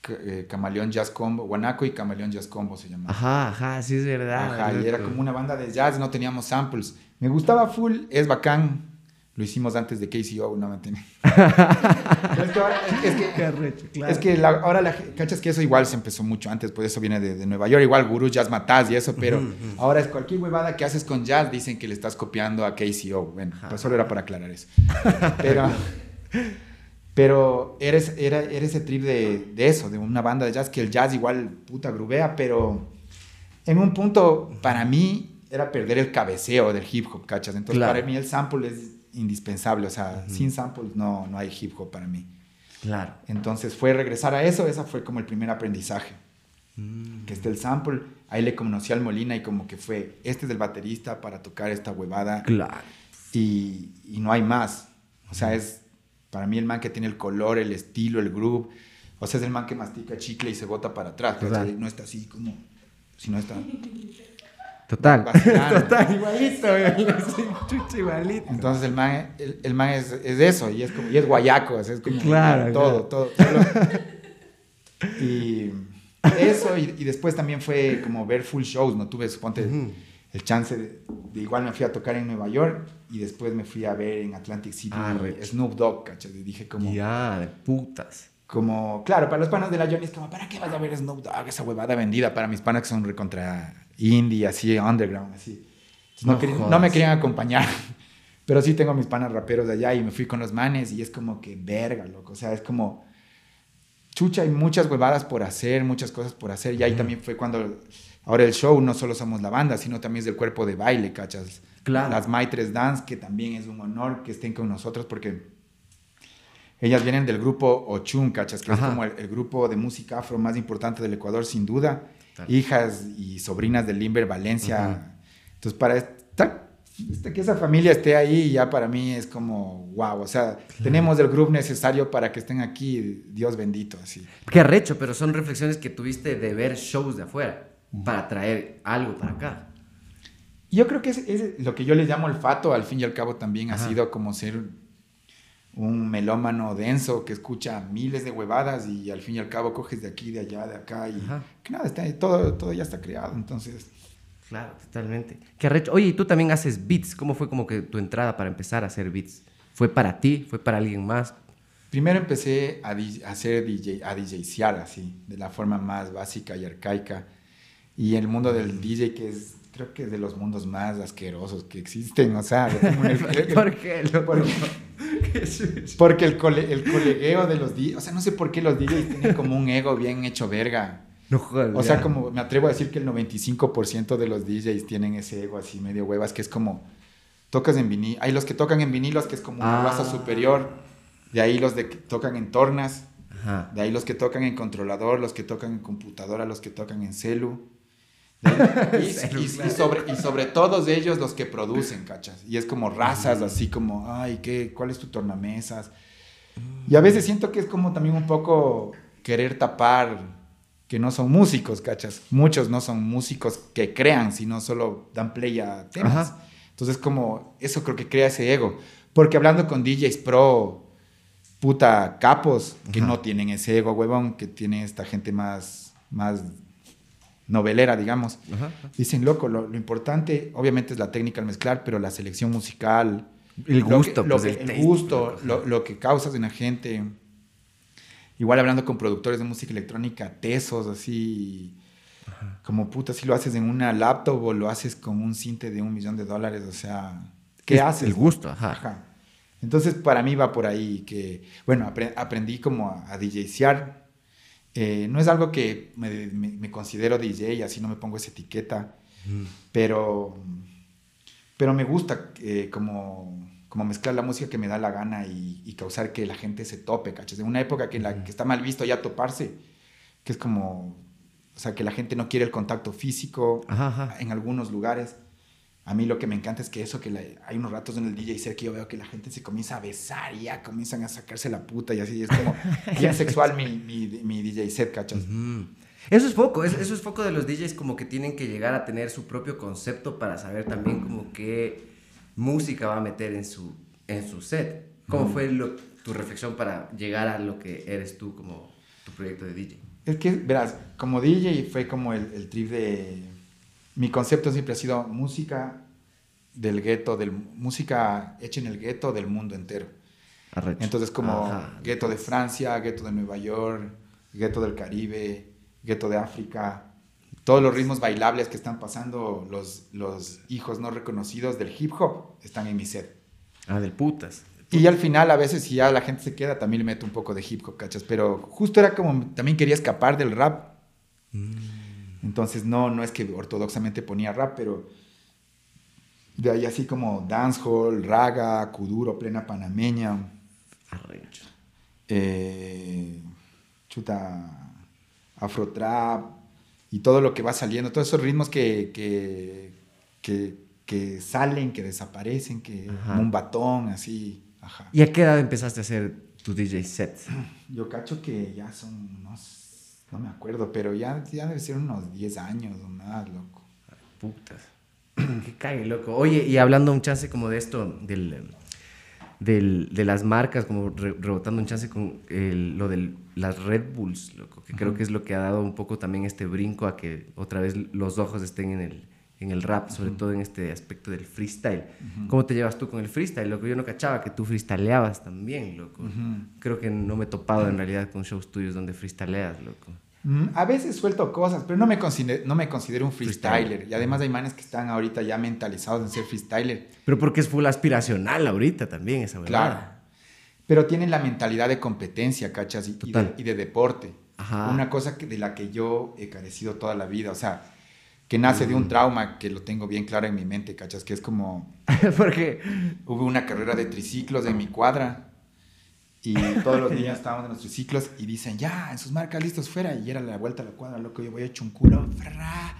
Eh, Camaleón Jazz Combo, Guanaco y Camaleón Jazz Combo se llamaba.
Ajá, ajá, sí es verdad.
Ajá, y era como una banda de jazz, no teníamos samples. Me gustaba full, es bacán. Lo hicimos antes de KCO, no me entiendes. es que ahora, es, que,
Qué arrecho, claro.
es que la- ahora la cachas que eso igual se empezó mucho antes, pues eso viene de, de Nueva York, igual Guru Jazz Mataz y eso, pero ahora es cualquier huevada que haces con jazz, dicen que le estás copiando a KCO. Bueno, pues solo era para aclarar eso. Pero, pero eres, era, era ese trip de, de eso, de una banda de jazz, que el jazz igual puta grubea, pero en un punto para mí era perder el cabeceo del hip hop, ¿cachas? Entonces
Claro.
para mí el sample es indispensable, o sea, sin samples no, no hay hip hop para mí.
Claro.
Entonces fue regresar a eso, esa fue como el primer aprendizaje.
Mm.
Que esté el sample, ahí le conocí al Molina y como que fue, este es el baterista para tocar esta huevada
Claro.
y, y no hay más. O sea, es para mí el man que tiene el color, el estilo, el groove. O sea, es el man que mastica chicle y se bota para atrás.
Total.
¿cachai? No está así como, si no está...
Total.
Vacilando.
Total, igualito, chucha, igualito.
Entonces el man, el, el man es, es eso, y es, como, y es guayaco, es como
Claro,
todo, todo, todo. Y eso, y, y después también fue como ver full shows, no tuve, suponte,
Ujú.
el chance de, de igual me fui a tocar en Nueva York y después me fui a ver en Atlantic City
Ah.
Snoop Dogg, ¿cachai? Y dije como,
Ya, de putas.
como, claro, para los panas de la Johnny es como, ¿para qué vas a ver Snoop Dogg? Esa huevada vendida para mis panas que son recontra indie, así, underground, así. No,
No
querían- no me querían acompañar. Pero sí tengo mis panas raperos de allá y me fui con los manes y es como que verga, loco. O sea, es como, chucha, hay muchas huevadas por hacer, muchas cosas por hacer. Y ahí también fue cuando, ahora el show no solo somos la banda, sino también es del cuerpo de baile, ¿cachas?
Claro.
Las Maitres Dance, que también es un honor que estén con nosotros porque ellas vienen del grupo Ochun, ¿cachas? Que
Ajá.
es como el, el grupo de música afro más importante del Ecuador, sin duda.
Claro.
Hijas y sobrinas de Limber Valencia.
Ujú.
Entonces, para esta, esta- que esa familia esté ahí, ya para mí es como, wow, o sea, tenemos el grupo necesario para que estén aquí, Dios bendito, así.
Qué arrecho, pero son reflexiones que tuviste de ver shows de afuera para traer algo para acá.
Yo creo que es, es lo que yo le llamo olfato, al fin y al cabo también
Ajá.
ha sido como ser un melómano denso que escucha miles de huevadas y al fin y al cabo coges de aquí, de allá, de acá y
Ajá.
que nada, está, todo, todo ya está creado, entonces...
Claro, totalmente. Qué arrecho. Oye, y tú también haces beats. ¿Cómo fue como que tu entrada para empezar a hacer beats? ¿Fue para ti? ¿Fue para alguien más?
Primero empecé a, a hacer DJ, a DJsear así, de la forma más básica y arcaica. Y el mundo del DJ que es, creo que es de los mundos más asquerosos que existen, o sea, lo tengo en el-
¿Por qué?
Porque- Porque el, cole- el colegueo de los DJs, o sea, no sé por qué los DJs tienen como un ego bien hecho verga.
No jodas.
O sea,
ya.
como me atrevo a decir que el 95% de los DJs tienen ese ego así medio huevas, que es como, tocas en vinilo, hay los que tocan en vinilos, que es como una
Ah.
raza superior, de ahí los de que tocan en tornas,
Ajá.
de ahí los que tocan en controlador, los que tocan en computadora, los que tocan en celu. Y, y- y sobre, y sobre todos ellos los que producen, ¿cachas? Y es como razas, así como, ay, ¿qué, ¿cuál es tu tornamesas? Y a veces siento que es como también un poco querer tapar que no son músicos, ¿cachas? Muchos no son músicos que crean, sino solo dan play a temas.
Ajá.
Entonces como eso creo que crea ese ego. Porque hablando con DJs pro, puta capos, que
Ajá.
no tienen ese ego, huevón, que tiene esta gente más, más novelera, digamos.
Ajá.
Dicen, loco, lo, lo importante obviamente es la técnica al mezclar, pero la selección musical,
El
lo que-
gusto,
lo
pues,
que-
el
el,
taste,
gusto, lo, lo que causas en la gente. Igual hablando con productores de música electrónica, tesos, así, como puta, si lo haces en una laptop o lo haces con un cinte de un millón de dólares, o sea, ¿qué
Es
haces?
El gusto, ajá.
Entonces, para mí va por ahí que, bueno, apre- aprendí como a, a DJsear. Eh, no es algo que me, me- me considero DJ, así no me pongo esa etiqueta, pero, pero me gusta eh, como, como mezclar la música que me da la gana y, y causar que la gente se tope, ¿cachas? En una época que, la, que está mal visto ya toparse, que es como, o sea, que la gente no quiere el contacto físico
Ajá, ajá.
en algunos lugares. A mí lo que me encanta es que eso, que la- hay unos ratos en el DJ set que yo veo que la gente se comienza a besar y ya comienzan a sacarse la puta y así, es como bien sexual mi, mi, mi DJ set, ¿cachas?
Mm. Eso es poco, es- eso es poco de los DJs como que tienen que llegar a tener su propio concepto para saber también como qué música va a meter en su, en su set. ¿Cómo fue lo- tu reflexión para llegar a lo que eres tú como tu proyecto de DJ?
Es que, verás, como DJ fue como el, el trip de... Mi concepto siempre ha sido música del gueto, del, música hecha en el gueto del mundo entero.
Arrecho.
Entonces como
Ajá.
gueto de Francia, gueto de Nueva York, gueto del Caribe, gueto de África, todos los ritmos bailables que están pasando, los, los hijos no reconocidos del hip hop están en mi set.
Ah, del putas.
Y al final, a veces, si ya la gente se queda, también le meto un poco de hip hop, ¿cachas? Pero justo era como, también quería escapar del rap. Entonces, no, no es que ortodoxamente ponía rap, pero de ahí así como dancehall, raga, kuduro, plena panameña,
Arrecho.
eh, chuta, afrotrap y todo lo que va saliendo, todos esos ritmos que, que, que, que salen, que desaparecen, que
Ajá.
un batón, así, ajá.
¿Y a qué edad empezaste a hacer tu DJ set?
Yo cacho que ya son no me acuerdo, pero ya, ya debe ser unos 10 años o más, loco.
Putas. Qué cague, loco. Oye, y hablando un chance como de esto, del, del- de las marcas, como re- rebotando un chance con el- lo de las Red Bulls, loco, que creo que es lo que ha dado un poco también este brinco a que otra vez los ojos estén en el, en el rap, sobre todo en este aspecto del freestyle. ¿Cómo te llevas tú con el freestyle, loco? Yo no cachaba que tú freestyleabas también, loco. Creo que no me he topado en realidad con shows tuyos donde freestyleas, loco.
Mm, A veces suelto cosas, pero no me, considero, no me considero un freestyler.
Freestyler.
Y además hay manes que están ahorita ya mentalizados en ser freestyler.
Pero porque es full aspiracional ahorita también esa verdad.
Claro. Pero tienen la mentalidad de competencia, ¿cachas? Y, y de, y de deporte.
Ajá.
Una cosa que, de la que yo he carecido toda la vida. O sea, que nace de
Mm.
un trauma que lo tengo bien claro en mi mente, ¿cachas? Que es como...
porque
Hubo una carrera de triciclos en mi cuadra y todos los niños estábamos en los triciclos y dicen, ya, en sus marcas listos fuera. Y era la vuelta a la cuadra, loco, yo voy hecho un culo. fra,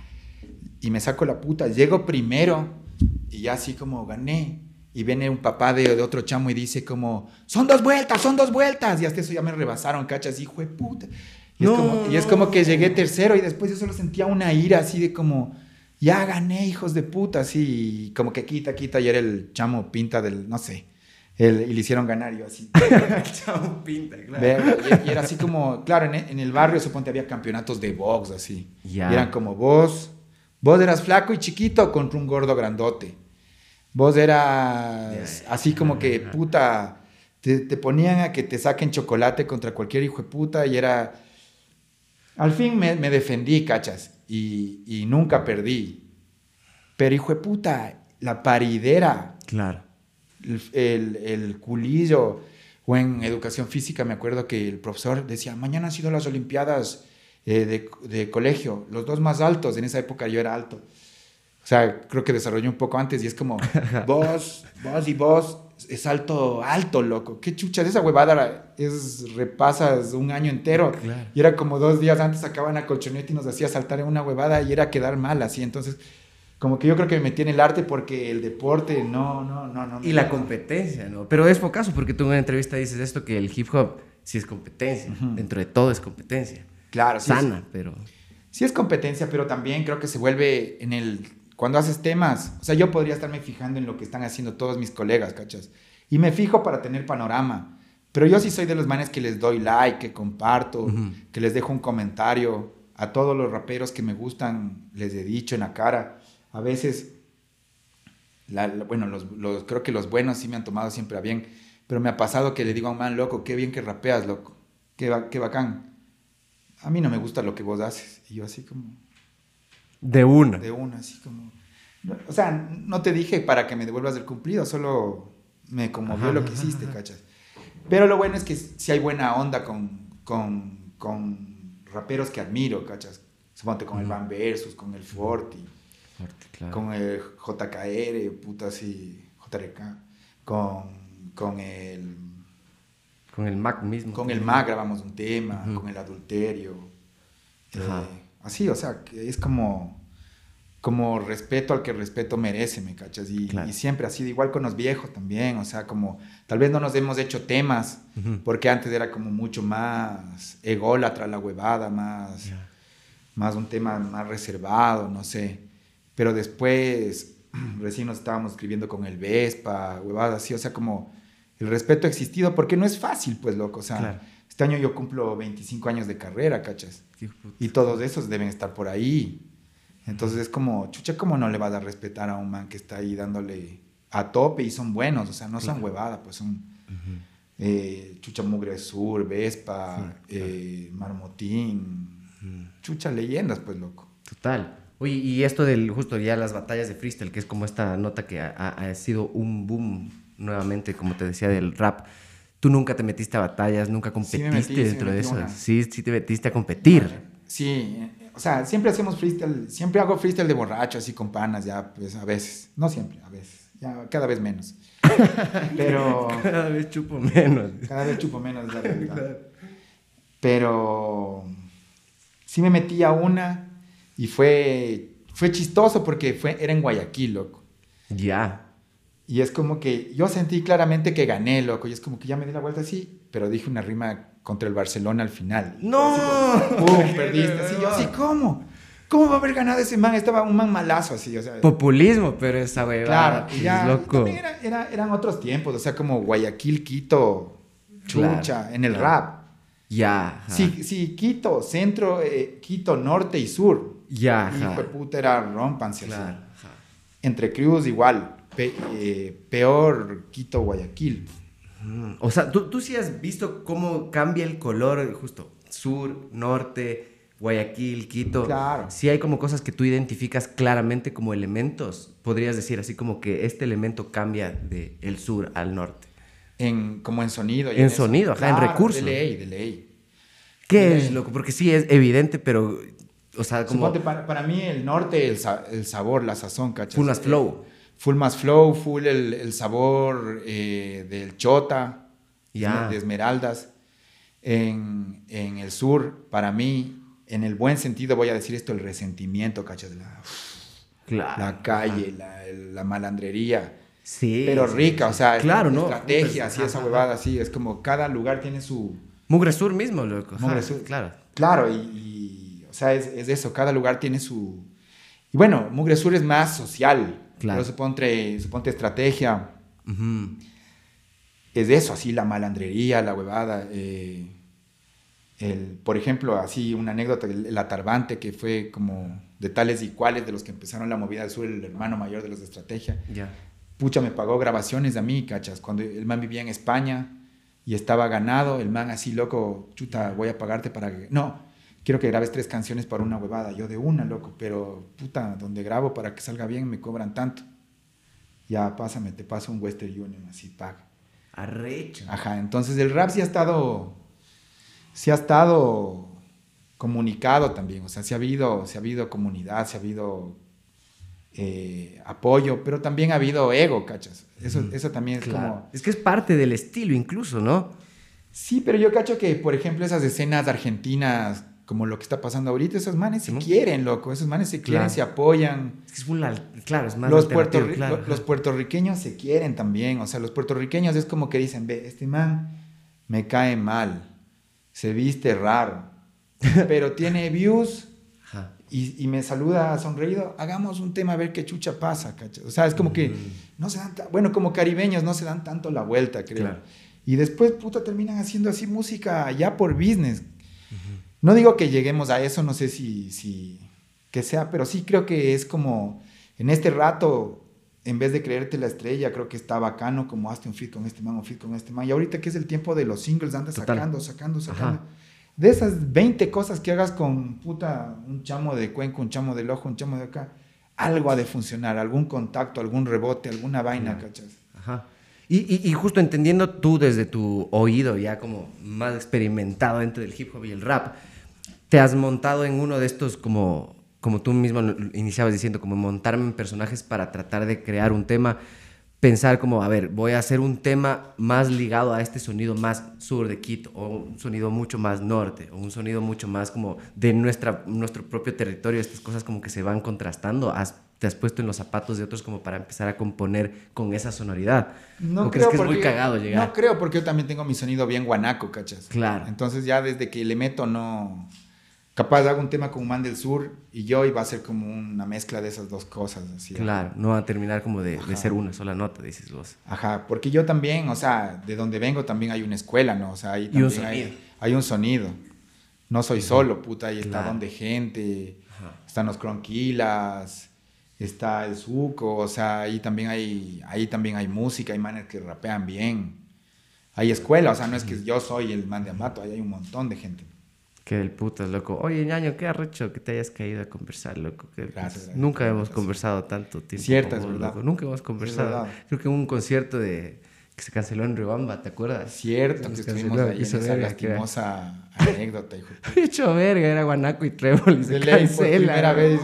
Y me saco la puta. Llego primero y ya así como gané. Y viene un papá de, de otro chamo y dice como, son dos vueltas, son dos vueltas. Y hasta eso ya me rebasaron, cachas, hijo de puta. Y,
No,
es como, y es como que llegué tercero y después yo solo sentía una ira así de como, ya gané, hijos de puta, así, y como que quita, quita, y era el chamo pinta del, no sé, el- y le hicieron ganar, y yo así.
Chavo pinta, claro.
y, y era así como, claro, en, el- en el barrio suponte había campeonatos de box, así. Y eran como vos, vos eras flaco y chiquito contra un gordo grandote. Vos eras así como que, puta, te, te ponían a que te saquen chocolate contra cualquier hijo de puta y era... Al fin me, me defendí, cachas, y, y nunca perdí. Pero hijo de puta, la paridera,
Claro.
el, el, el culillo, o en educación física me acuerdo que el profesor decía, mañana han sido las Olimpiadas eh, de, de colegio, los dos más altos, en esa época yo era alto. O sea, creo que desarrollé un poco antes y es como, vos, vos y vos, es alto, alto, loco. Qué chuchas, esa huevada es, repasas un año entero.
Claro.
Y era como dos días antes sacaban a colchonete y nos hacía saltar en una huevada y era quedar mal así. Entonces, como que yo creo que me metí en el arte porque el deporte, no, no, no, no.
Y la competencia, ¿no? Pero es focazo porque tú en una entrevista dices esto que el hip hop sí es competencia. Dentro de todo es competencia.
Claro, sí es-
Sana, pero...
Sí es competencia, pero también creo que se vuelve en el... Cuando haces temas, o sea, yo podría estarme fijando en lo que están haciendo todos mis colegas, ¿cachas? Y me fijo para tener panorama. Pero yo sí soy de los manes que les doy like, que comparto,
Ujú.
que les dejo un comentario. A todos los raperos que me gustan les he dicho en la cara. A veces, la- la- bueno, los, los- creo que los buenos sí me han tomado siempre a bien. Pero me ha pasado que le digo a un man, loco, qué bien que rapeas, loco. Qué, qué bacán. A mí no me gusta lo que vos haces. Y yo así como
De una.
de una, así como... O sea, no te dije para que me devuelvas el cumplido, solo me conmovió
Ajá,
lo que hiciste,
ajá.
cachas. Pero lo bueno es que si hay buena onda con, con, con raperos que admiro, cachas. Suponte con el. Van Versus, con el Forti,
Fuerte, claro.
con el JKR, puta así, JRK, con, con el...
Con el Mac mismo.
Con el MAG grabamos un tema, con el adulterio. Eh, así, o sea, que es como, como respeto al que respeto merece, ¿me cachas? Y,
Claro.
y siempre ha sido igual con los viejos también, o sea, como tal vez no nos hemos hecho temas, porque antes era como mucho más ególatra la huevada, más, más un tema más reservado, no sé. Pero después, recién nos estábamos escribiendo con el Vespa, huevadas así, o sea, como el respeto ha existido, porque no es fácil, pues, loco, o sea,
Claro.
Este año yo cumplo 25 años de carrera, ¿cachas? Y todos esos deben estar por ahí. Entonces es como, chucha, ¿cómo no le vas a respetar a un man que está ahí dándole a tope y son buenos? O sea, no son
Claro.
huevada, pues son eh, Chucha Mugre Sur, Vespa,
Sí, claro.
eh, Marmotín, chucha leyendas, pues loco.
Total. Oye, y esto del justo ya las batallas de freestyle, que es como esta nota que ha sido un boom nuevamente, como te decía, del rap. Tú nunca te metiste a batallas, nunca
Sí me
competiste
metí, sí me
dentro de eso. Sí, sí te metiste a competir.
Sí, o sea, siempre hacemos freestyle, siempre hago freestyle de borracho, así con panas, ya, pues a veces, no siempre, a veces, ya cada vez menos. Pero
Cada vez chupo menos.
cada vez chupo menos, la realidad. Pero sí me metí a una y fue, fue chistoso porque fue, era en Guayaquil, loco.
Ya.
Y es como que yo sentí claramente que gané, loco. Y es como que ya me di la vuelta así, pero dije una rima contra el Barcelona al final. Y
¡No!
así como, ¡Pum! Perdiste. Así, yo así, ¿cómo? ¿Cómo va a haber ganado ese man? Estaba un man malazo así, o sea.
Populismo, pero esa huevada.
Claro, y ya,
loco.
también era- era- eran otros tiempos, o sea, como Guayaquil, Quito, Chucha,
Claro,
en el
claro.
rap.
Ya.
Sí, sí, Quito, centro, eh, Quito, norte y sur.
Ya.
Hijo de puta, era rompanse así.
Claro. ajá.
Entre Cruz igual, pe- eh, peor Quito, Guayaquil.
O sea, ¿tú, tú sí has visto cómo cambia el color, justo, sur, norte, Guayaquil, Quito.
Claro.
Sí hay como cosas que tú identificas claramente como elementos. Podrías decir así como que este elemento cambia de el sur al norte.
En, como en sonido. y
En sonido, ajá, en recursos.
De ley, de ley.
¿Qué es, loco? Porque sí es evidente, pero, o sea, como
Suponte, para, para mí el norte, el, sa- el sabor, la sazón, ¿cachas?
más flow.
Full más flow, full el, el sabor eh, del chota,
Ya.
de esmeraldas. En, en el sur, para mí, en el buen sentido voy a decir esto, el resentimiento, ¿cachas? La,
Claro.
la calle, la, la malandrería.
Sí.
pero
sí,
rica,
sí.
o sea,
claro, ¿no?
estrategias y esa huevada así, es como cada lugar tiene su...
Mugre Sur mismo, loco. ajá,
Mugre Sur.
Claro.
Claro, y, y, o sea, es, es eso, cada lugar tiene su... Y bueno, Mugre Sur es más social,
Claro.
pero suponte, suponte estrategia,
Ujú.
es eso, así la malandrería, la huevada. eh, el, por ejemplo, así una anécdota, el, el atarbante que fue como de tales y cuales de los que empezaron la movida del sur, el hermano mayor de los de estrategia. Pucha, me pagó grabaciones a mí, cachas. Cuando el man vivía en España y estaba ganado, el man así, loco, chuta, voy a pagarte para que... No, quiero que grabes tres canciones para una huevada. Yo de una, loco, pero puta, donde grabo para que salga bien me cobran tanto. Ya, pásame, te paso un Western Union, así, paga.
Arrecho.
Ajá, entonces el rap sí ha estado, sí ha estado comunicado también, o sea, sí ha habido, sí ha habido comunidad, sí ha habido eh, apoyo, pero también ha habido ego, ¿cachas? Eso, eso también es
Claro.
como...
Es que es parte del estilo incluso, ¿no?
Sí, pero yo cacho que, por ejemplo, esas escenas argentinas, como lo que está pasando ahorita, esos manes se quieren, loco, esos manes se quieren,
Claro.
se apoyan.
Es que es un claro, es más
Los, puertorri-
claro,
puertorriqueños se quieren también, o sea, los puertorriqueños es como que dicen, ve, este man me cae mal, se viste raro, pero tiene views y, y me saluda sonreído, hagamos un tema a ver qué chucha pasa, ¿cachai? O sea, es como que no se dan, bueno, como caribeños no se dan tanto la vuelta, creo.
Claro.
Y después, puta, terminan haciendo así música ya por business. No digo que lleguemos a eso, no sé si, si que sea, pero sí creo que es como en este rato, en vez de creerte la estrella, creo que está bacano como hazte un fit con este man, un fit con este man. Y ahorita que es el tiempo de los singles, andas
Total.
sacando, sacando, sacando.
Ajá.
De esas 20 cosas que hagas con puta, un chamo de cuenco, un chamo del ojo, un chamo de acá, algo ha de funcionar, algún contacto, algún rebote, alguna vaina,
Claro.
¿cachas?
Ajá. Y, y- y justo entendiendo tú desde tu oído ya como más experimentado dentro del hip hop y el rap, te has montado en uno de estos como, como tú mismo iniciabas diciendo, como montarme en personajes para tratar de crear un tema, pensar como, a ver, voy a hacer un tema más ligado a este sonido más sur de Quito, o un sonido mucho más norte, o un sonido mucho más como de nuestra, nuestro propio territorio, estas cosas como que se van contrastando, has, te has puesto en los zapatos de otros como para empezar a componer con esa sonoridad.
No
¿O
creo
crees que es muy
porque-
cagado llegar?
No creo porque yo también tengo mi sonido bien guanaco, ¿cachas?
Claro.
Entonces ya desde que le meto no... Capaz hago un tema con un man del sur y yo y va a ser como una mezcla de esas dos cosas. Así,
Claro, no va a terminar como de, ser una sola nota, dices vos.
Ajá, porque yo también, o sea, de donde vengo también hay una escuela, ¿no? O sea, ahí
un
también hay, hay un sonido. No soy solo, puta, ahí está. Donde Gente,
Ajá.
están los Cronquilas, está el Zuco, o sea, ahí también hay, ahí también hay música, hay manes que rapean bien. Hay escuela, o sea, no es que yo soy el man de Amato, ahí hay un montón de gente.
Que del putas, loco. Oye, ñaño, qué arrecho que te hayas caído a conversar, loco. que-
Gracias, gracias.
Nunca hemos
Gracias.
conversado tanto tiempo.
Cierto, es verdad.
loco. Nunca hemos conversado. Creo que en un concierto de que se canceló en Riobamba, ¿te acuerdas?
Cierto,
Nos
que estuvimos ahí en esa
verga,
lastimosa anécdota, hijo.
Hecho verga, era Guanaco y Trébol y se
ley, por
cancela.
primera vez.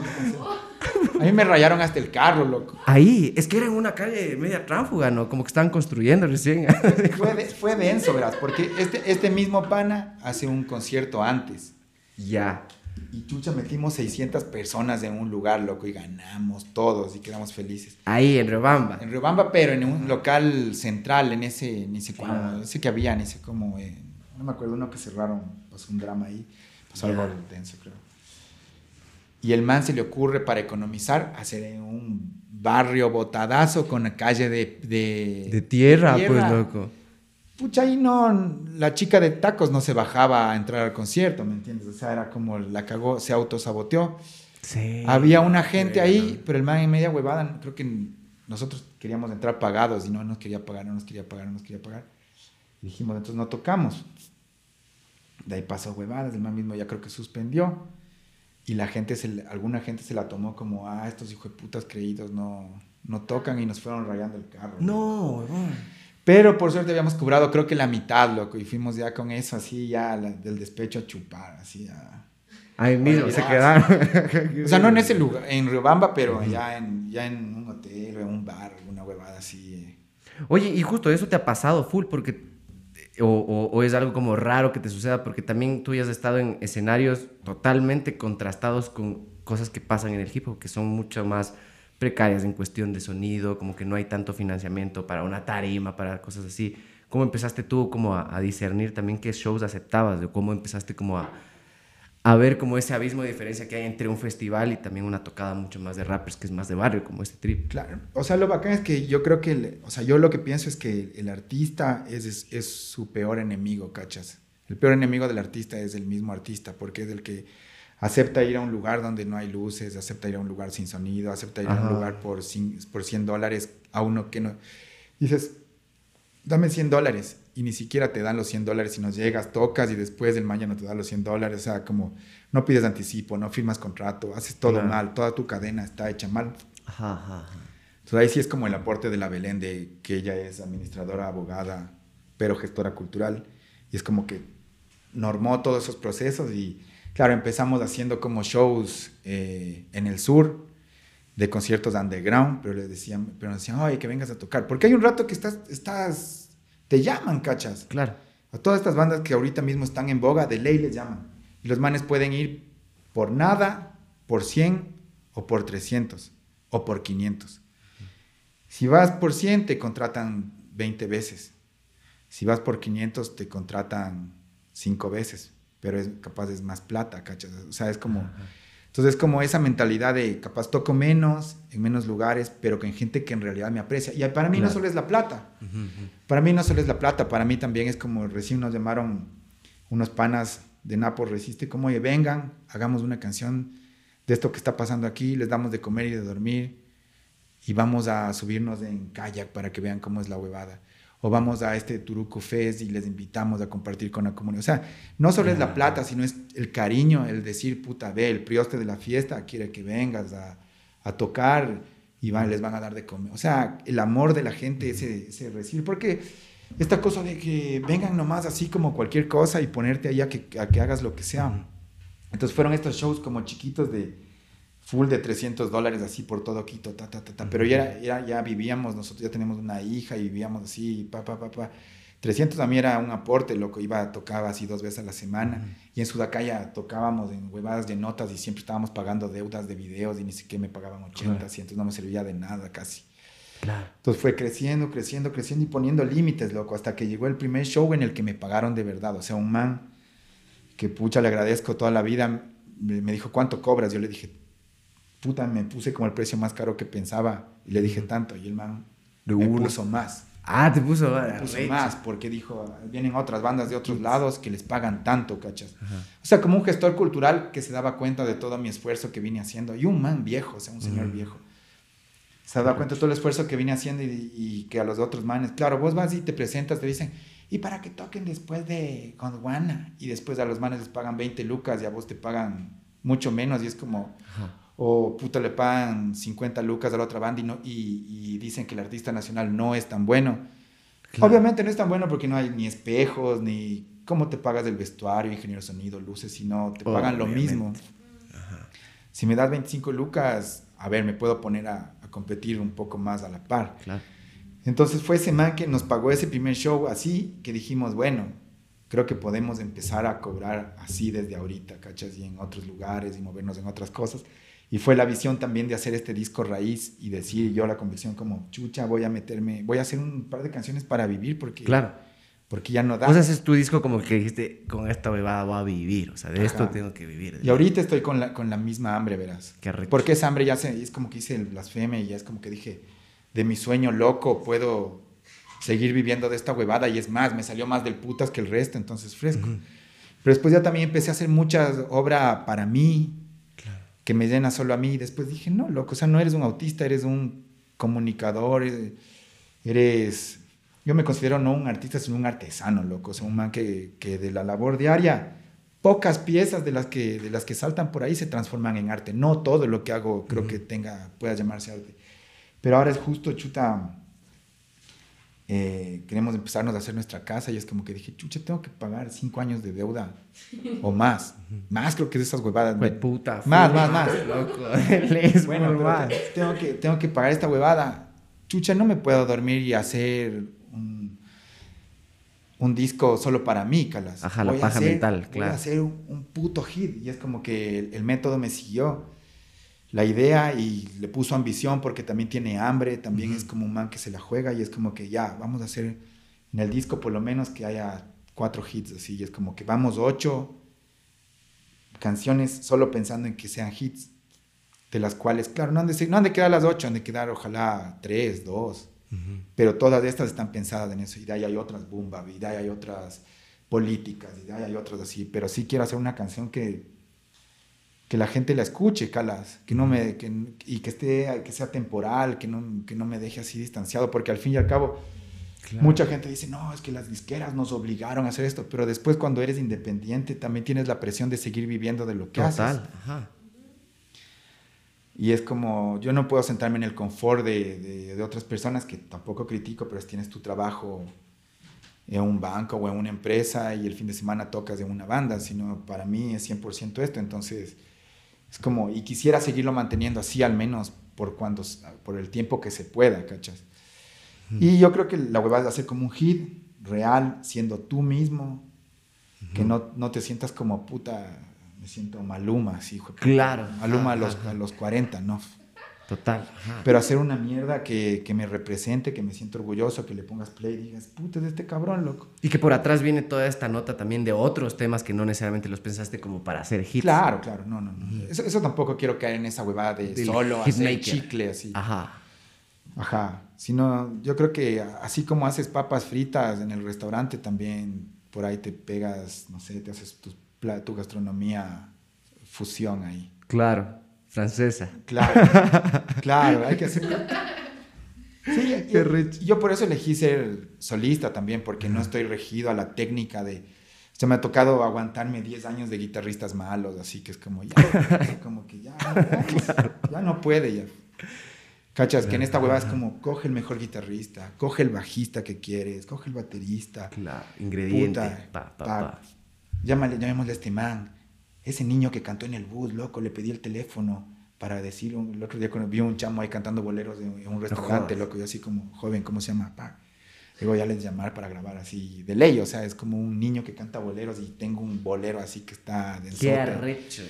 A mí me rayaron hasta el carro, loco.
Ahí, es que era en una calle media tránsfuga, ¿no? Como que estaban construyendo recién.
Fue, de- fue denso, verás, porque este, este mismo pana hace un concierto antes.
ya.
Y chucha, metimos 600 personas en un lugar, loco, y ganamos todos y quedamos felices.
Ahí, en Riobamba.
En Riobamba, pero en un local central, en ese, ni sé cómo,
Ah.
ese que había, ni sé cómo, eh, no me acuerdo, uno que cerraron, pasó un drama ahí, pasó algo denso, creo. Y el man se le ocurre para economizar hacer en un barrio botadazo con la calle de... De,
De tierra,
de
pues, loco.
Pucha, ahí no, la chica de tacos no se bajaba a entrar al concierto, ¿me entiendes? O sea, era como la cagó, se autosaboteó.
Sí.
Había una gente
Bueno.
ahí, pero el man en media huevada, creo que nosotros queríamos entrar pagados y no nos quería pagar, no nos quería pagar, no nos quería pagar. Y dijimos, entonces no tocamos. De ahí pasó huevadas, el man mismo ya creo que suspendió. Y la gente, se, alguna gente se la tomó como, ah, estos hijos de putas creídos no, no tocan y nos fueron rayando el carro.
No.
Pero por suerte habíamos cobrado creo que la mitad, loco, y fuimos ya con eso así, ya la- del despecho a chupar, así a...
Ahí mismo se quedaron.
O sea, no en ese lugar, en Riobamba, pero ya en, ya en un hotel, en un bar, alguna huevada así.
Oye, y justo eso te ha pasado full, porque. O, o- es algo como raro que te suceda, porque también tú ya has estado en escenarios totalmente contrastados con cosas que pasan en el hip hop, que son mucho más precarias en cuestión de sonido, como que no hay tanto financiamiento para una tarima, para cosas así. ¿Cómo empezaste tú como a, discernir también qué shows aceptabas? ¿O cómo empezaste como a, a ver como ese abismo de diferencia que hay entre un festival y también una tocada mucho más de rappers, que es más de barrio, como este trip?
Claro. O sea, lo bacán es que yo creo que, el- o sea, yo lo que pienso es que el artista es, es, es su peor enemigo, ¿cachas? El peor enemigo del artista es el mismo artista, porque es el que acepta ir a un lugar donde no hay luces, acepta ir a un lugar sin sonido, acepta ir a un lugar por, cin- por 100 dólares a uno que no... Dices, dame 100 dólares y ni siquiera te dan los 100 dólares si nos llegas, tocas y después el mañana te da los 100 dólares, o sea, como no pides anticipo, no firmas contrato, haces todo
Claro.
mal, toda tu cadena está hecha mal.
Ajá, ajá, ajá.
Entonces ahí sí es como el aporte de la Belén, de que ella es administradora, abogada, pero gestora cultural. Y es como que normó todos esos procesos y claro, empezamos haciendo como shows eh, en el sur de conciertos underground, pero les decían, pero nos decían, oye, que vengas a tocar. Porque hay un rato que estás, estás, te llaman, cachas.
Claro.
A todas estas bandas que ahorita mismo están en boga, de ley les llaman. Y los manes pueden ir por nada, por 100 o por 300 o por 500. Si vas por 100 te contratan 20 veces. Si vas por 500 te contratan 5 veces, pero es capaz es más plata, ¿cachas? O sea, es como entonces es como esa mentalidad de capaz toco menos en menos lugares, pero con gente que en realidad me aprecia. Y para mí no solo es la plata. Para mí no solo es la plata, para mí también es como recién nos llamaron unos panas de Napo Resiste, como, oye, vengan, hagamos una canción de esto que está pasando aquí, les damos de comer y de dormir, y vamos a subirnos en kayak para que vean cómo es la huevada. O vamos a este Turuco Fest y les invitamos a compartir con la comunidad. O sea, no solo es la plata, sino es el cariño, el decir, puta, ve, el prioste de la fiesta quiere que vengas a, a tocar y van, les van a dar de comer. O sea, el amor de la gente, ese, ese recibir. Porque esta cosa de que vengan nomás así como cualquier cosa y ponerte ahí a que, a que hagas lo que sea. Entonces fueron estos shows como chiquitos de full de 300 dólares así por todo Quito, ta, ta, ta, ta. Pero ya, ya, ya vivíamos, nosotros ya tenemos una hija y vivíamos así, pa, pa, pa, pa. 300 a mí era un aporte, loco, iba, tocaba así dos veces a la semana. Y en Sudacaya tocábamos en huevadas de notas y siempre estábamos pagando deudas de videos y ni siquiera me pagaban 80, claro. entonces no me servía de nada casi. Claro. Entonces fue creciendo, creciendo, creciendo y poniendo límites, loco, hasta que llegó el primer show en el que me pagaron de verdad. O sea, un man que pucha le agradezco toda la vida, me dijo, ¿cuánto cobras? Yo le dije, puta, me puse como el precio más caro que pensaba. Y le dije tanto y el man de me puso más.
Ah, te puso,
me puso más porque dijo, vienen otras bandas de otros lados que les pagan tanto, ¿cachas? O sea, como un gestor cultural que se daba cuenta de todo mi esfuerzo que vine haciendo. Y un man viejo, o sea, un señor viejo. Se daba cuenta de todo el esfuerzo que vine haciendo y, y, que a los otros manes, claro, vos vas y te presentas, te dicen, y para que toquen después de Gondwana y después a los manes les pagan 20 lucas y a vos te pagan mucho menos y es como, o puta le pagan 50 lucas a la otra banda y, no, y, dicen que el artista nacional no es tan bueno. Obviamente no es tan bueno porque no hay ni espejos, ni cómo te pagas el vestuario, ingeniero de sonido, luces, sino te pagan lo mismo. Si me das 25 lucas, a ver, me puedo poner a, a, competir un poco más a la par. Entonces fue ese man que nos pagó ese primer show así que dijimos, bueno, creo que podemos empezar a cobrar así desde ahorita, ¿cachas? Y en otros lugares y movernos en otras cosas. Y fue la visión también de hacer este disco raíz y decir yo la convicción como, chucha, voy a meterme, voy a hacer un par de canciones para vivir porque...
Claro.
Porque ya no da.
O sea, es tu disco como que dijiste, con esta bebada voy a vivir, o sea, de esto tengo que vivir.
Y ahorita estoy con la, con la misma hambre, verás.
Qué rico.
Porque esa hambre ya se, es como que hice el blasfemia y ya es como que dije, de mi sueño loco puedo seguir viviendo de esta huevada y es más, me salió más del putas que el resto, entonces fresco. Pero después ya también empecé a hacer muchas obras para mí, que me llena solo a mí. Y después dije, no, loco, o sea, no eres un autista, eres un comunicador, eh, eres... Yo me considero no un artista, sino un artesano, loco, o sea, un man que, que de la labor diaria, pocas piezas de las, que, de las que saltan por ahí se transforman en arte. No todo lo que hago creo que tenga, pueda llamarse arte. Pero ahora es justo, chuta, eh, queremos empezarnos a hacer nuestra casa y es como que dije, chucha, tengo que pagar cinco años de deuda o más. Más creo que de esas huevadas.
Pues puta.
Más, más, más.
Loco.
bueno, más. Tengo, que, tengo que pagar esta huevada. Chucha, no me puedo dormir y hacer un, un disco solo para mí, Calas.
Ajá, la paja mental, claro.
Voy a hacer un, un, puto hit y es como que el, el método me siguió la idea y le puso ambición porque también tiene hambre, también es como un man que se la juega y es como que ya, vamos a hacer en el disco por lo menos que haya cuatro hits así, y es como que vamos ocho canciones solo pensando en que sean hits, de las cuales, claro, no han de, no han de quedar las ocho, han de quedar ojalá tres, dos, pero todas estas están pensadas en eso, y de ahí hay otras boomba, y de ahí hay otras políticas, y de ahí hay otras así, pero sí quiero hacer una canción que que la gente la escuche, Calas, que no me, que, y que, esté, que sea temporal, que no, que no me deje así distanciado, porque al fin y al cabo mucha gente dice, no, es que las disqueras nos obligaron a hacer esto, pero después cuando eres independiente también tienes la presión de seguir viviendo de lo que
Total.
haces. Ajá. Y es como, yo no puedo sentarme en el confort de, de, de otras personas, que tampoco critico, pero tienes tu trabajo en un banco o en una empresa y el fin de semana tocas en una banda, sino para mí es 100% esto, entonces es como, y quisiera seguirlo manteniendo así al menos por, cuando, por el tiempo que se pueda, ¿cachas? Y yo creo que la hueva es hacer como un hit real, siendo tú mismo, que no, no te sientas como puta, me siento maluma, así, hijo.
Claro.
Maluma a los, a los 40, ¿no?
Total.
Pero hacer una mierda que, que, me represente, que me siento orgulloso, que le pongas play y digas, puta, de este cabrón, loco.
Y que por atrás viene toda esta nota también de otros temas que no necesariamente los pensaste como para hacer hits.
Claro, claro, no, no, no. Eso, eso, tampoco quiero caer en esa huevada de Del solo hacer maker. chicle así.
Ajá.
Ajá. Sino, yo creo que así como haces papas fritas en el restaurante, también por ahí te pegas, no sé, te haces tu, tu gastronomía fusión ahí.
Claro francesa.
Claro, claro, hay que hacerlo. Sí, Qué yo por eso elegí ser solista también, porque no estoy regido a la técnica de... O sea, me ha tocado aguantarme 10 años de guitarristas malos, así que es como ya, como que ya, ya, no puede ya. Cachas, que en esta hueva es como, coge el mejor guitarrista, coge el bajista que quieres, coge el baterista.
Claro, ingrediente.
Puta, pa, pa, pa. Llámale, llamémosle a este man ese niño que cantó en el bus, loco, le pedí el teléfono para decir, un- el otro día cuando vi un chamo ahí cantando boleros en, en un restaurante,
jodas.
loco, yo así como, joven, ¿cómo se llama? Pa. Digo, ya les llamar para grabar así, de ley, o sea, es como un niño que canta boleros y tengo un bolero así que está
Qué
densote.
arrecho.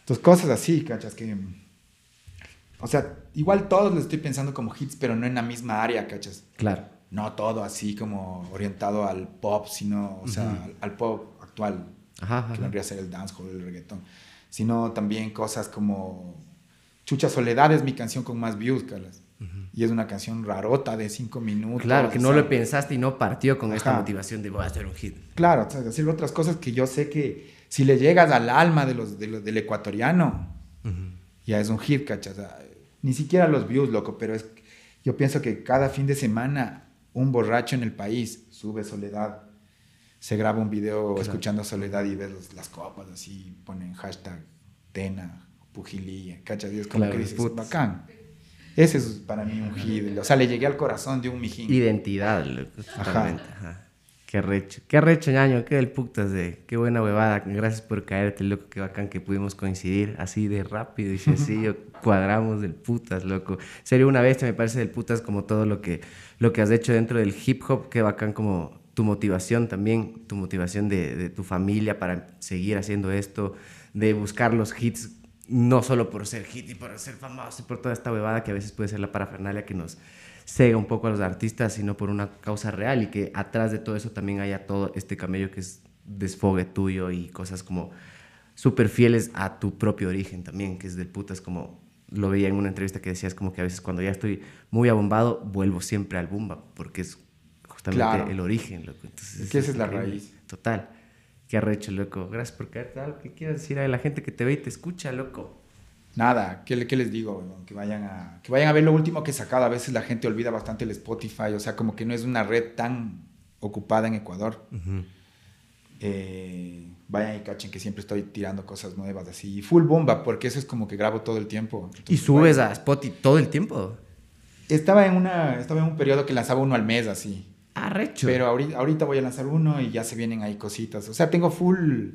Entonces, cosas así, ¿cachas? Que, o sea, igual todos los estoy pensando como hits, pero no en la misma área, ¿cachas?
Claro.
No todo así como orientado al pop, sino, o sea, al, al pop actual,
Ajá, ajá.
que vendría a ser el dancehall, el reggaetón, sino también cosas como Chucha Soledad es mi canción con más views, Carlas. Y es una canción rarota de cinco minutos.
Claro, que no
sea,
lo pensaste y no partió con esta motivación de voy a hacer un hit.
Claro, o sea, decir otras cosas que yo sé que si le llegas al alma de los, de los- del ecuatoriano, ya es un hit, ¿cachai? O sea, ni siquiera los views, loco, pero es, yo pienso que cada fin de semana un borracho en el país sube Soledad, se graba un video escuchando Soledad y ves los- las copas así, ponen hashtag Tena, Pujilí, ¿cachai? Y es como
Claro,
que dices, bacán. Ese es para mí un hit, o sea, le llegué al corazón de un mijín.
Identidad, loco, totalmente. Ajá. Qué recho, qué recho, ñaño, qué del putas de, qué buena huevada. Gracias por caerte, loco, qué bacán que pudimos coincidir así de rápido y sencillo. cuadramos del putas, loco. Sería una bestia, me parece del putas como todo lo que, lo que has hecho dentro del hip hop, qué bacán como tu motivación también, tu motivación de, tu familia para seguir haciendo esto, de buscar los hits no solo por ser hit y por ser famoso y por toda esta huevada que a veces puede ser la parafernalia que nos cega un poco a los artistas, sino por una causa real y que atrás de todo eso también haya todo este camello que es desfogue tuyo y cosas como súper fieles a tu propio origen también, que es del putas como lo veía en una entrevista que decías como que a veces cuando ya estoy muy abombado vuelvo siempre al bumba porque es justamente
Claro.
el origen, loco. Entonces,
Es que esa es la raíz.
Total. Qué arrecho, loco. Gracias por caerte. Algo que quieras decir a la gente que te ve y te escucha, loco.
Nada, ¿qué, le- qué les digo? weón? Que vayan, a, que vayan a ver lo último que he sacado. A veces la gente olvida bastante el Spotify, o sea, como que no es una red tan ocupada en Ecuador. Eh, vayan y cachen que siempre estoy tirando cosas nuevas así. Full bomba, porque eso es como que grabo todo el tiempo.
Y subes
vayan.
a Spotify todo el tiempo.
Estaba en, una, estaba en un periodo que lanzaba uno al mes así.
Arrecho.
Pero ahorita, ahorita voy a lanzar uno y ya se vienen ahí cositas. O sea, tengo full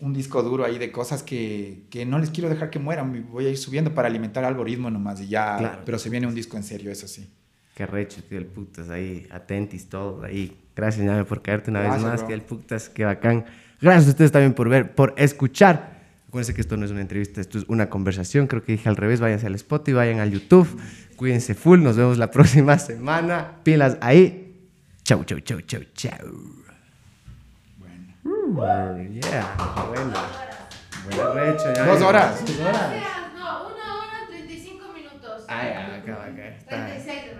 un disco duro ahí de cosas que, que no les quiero dejar que mueran. Voy a ir subiendo para alimentar algoritmo nomás y ya.
Claro.
Pero se viene un disco en serio, eso sí.
Qué arrecho, tío, el putas. Ahí, atentis, todo. Ahí. Gracias, ñame, por caerte una vez más. Que el putas, qué bacán. Gracias a ustedes también por ver, por escuchar. Acuérdense que esto no es una entrevista, esto es una conversación. Creo que dije al revés. Váyanse al Spotify, vayan al YouTube. Cuídense full. Nos vemos la próxima semana. Pilas ahí. Chau, chau, chau, chau, chau.
Bueno.
Uh, yeah, bueno. Buen arrecho, ñame.
Dos horas.
Dos horas.
No, una hora 35 minutos.
Ay, acá, acá. Está.
36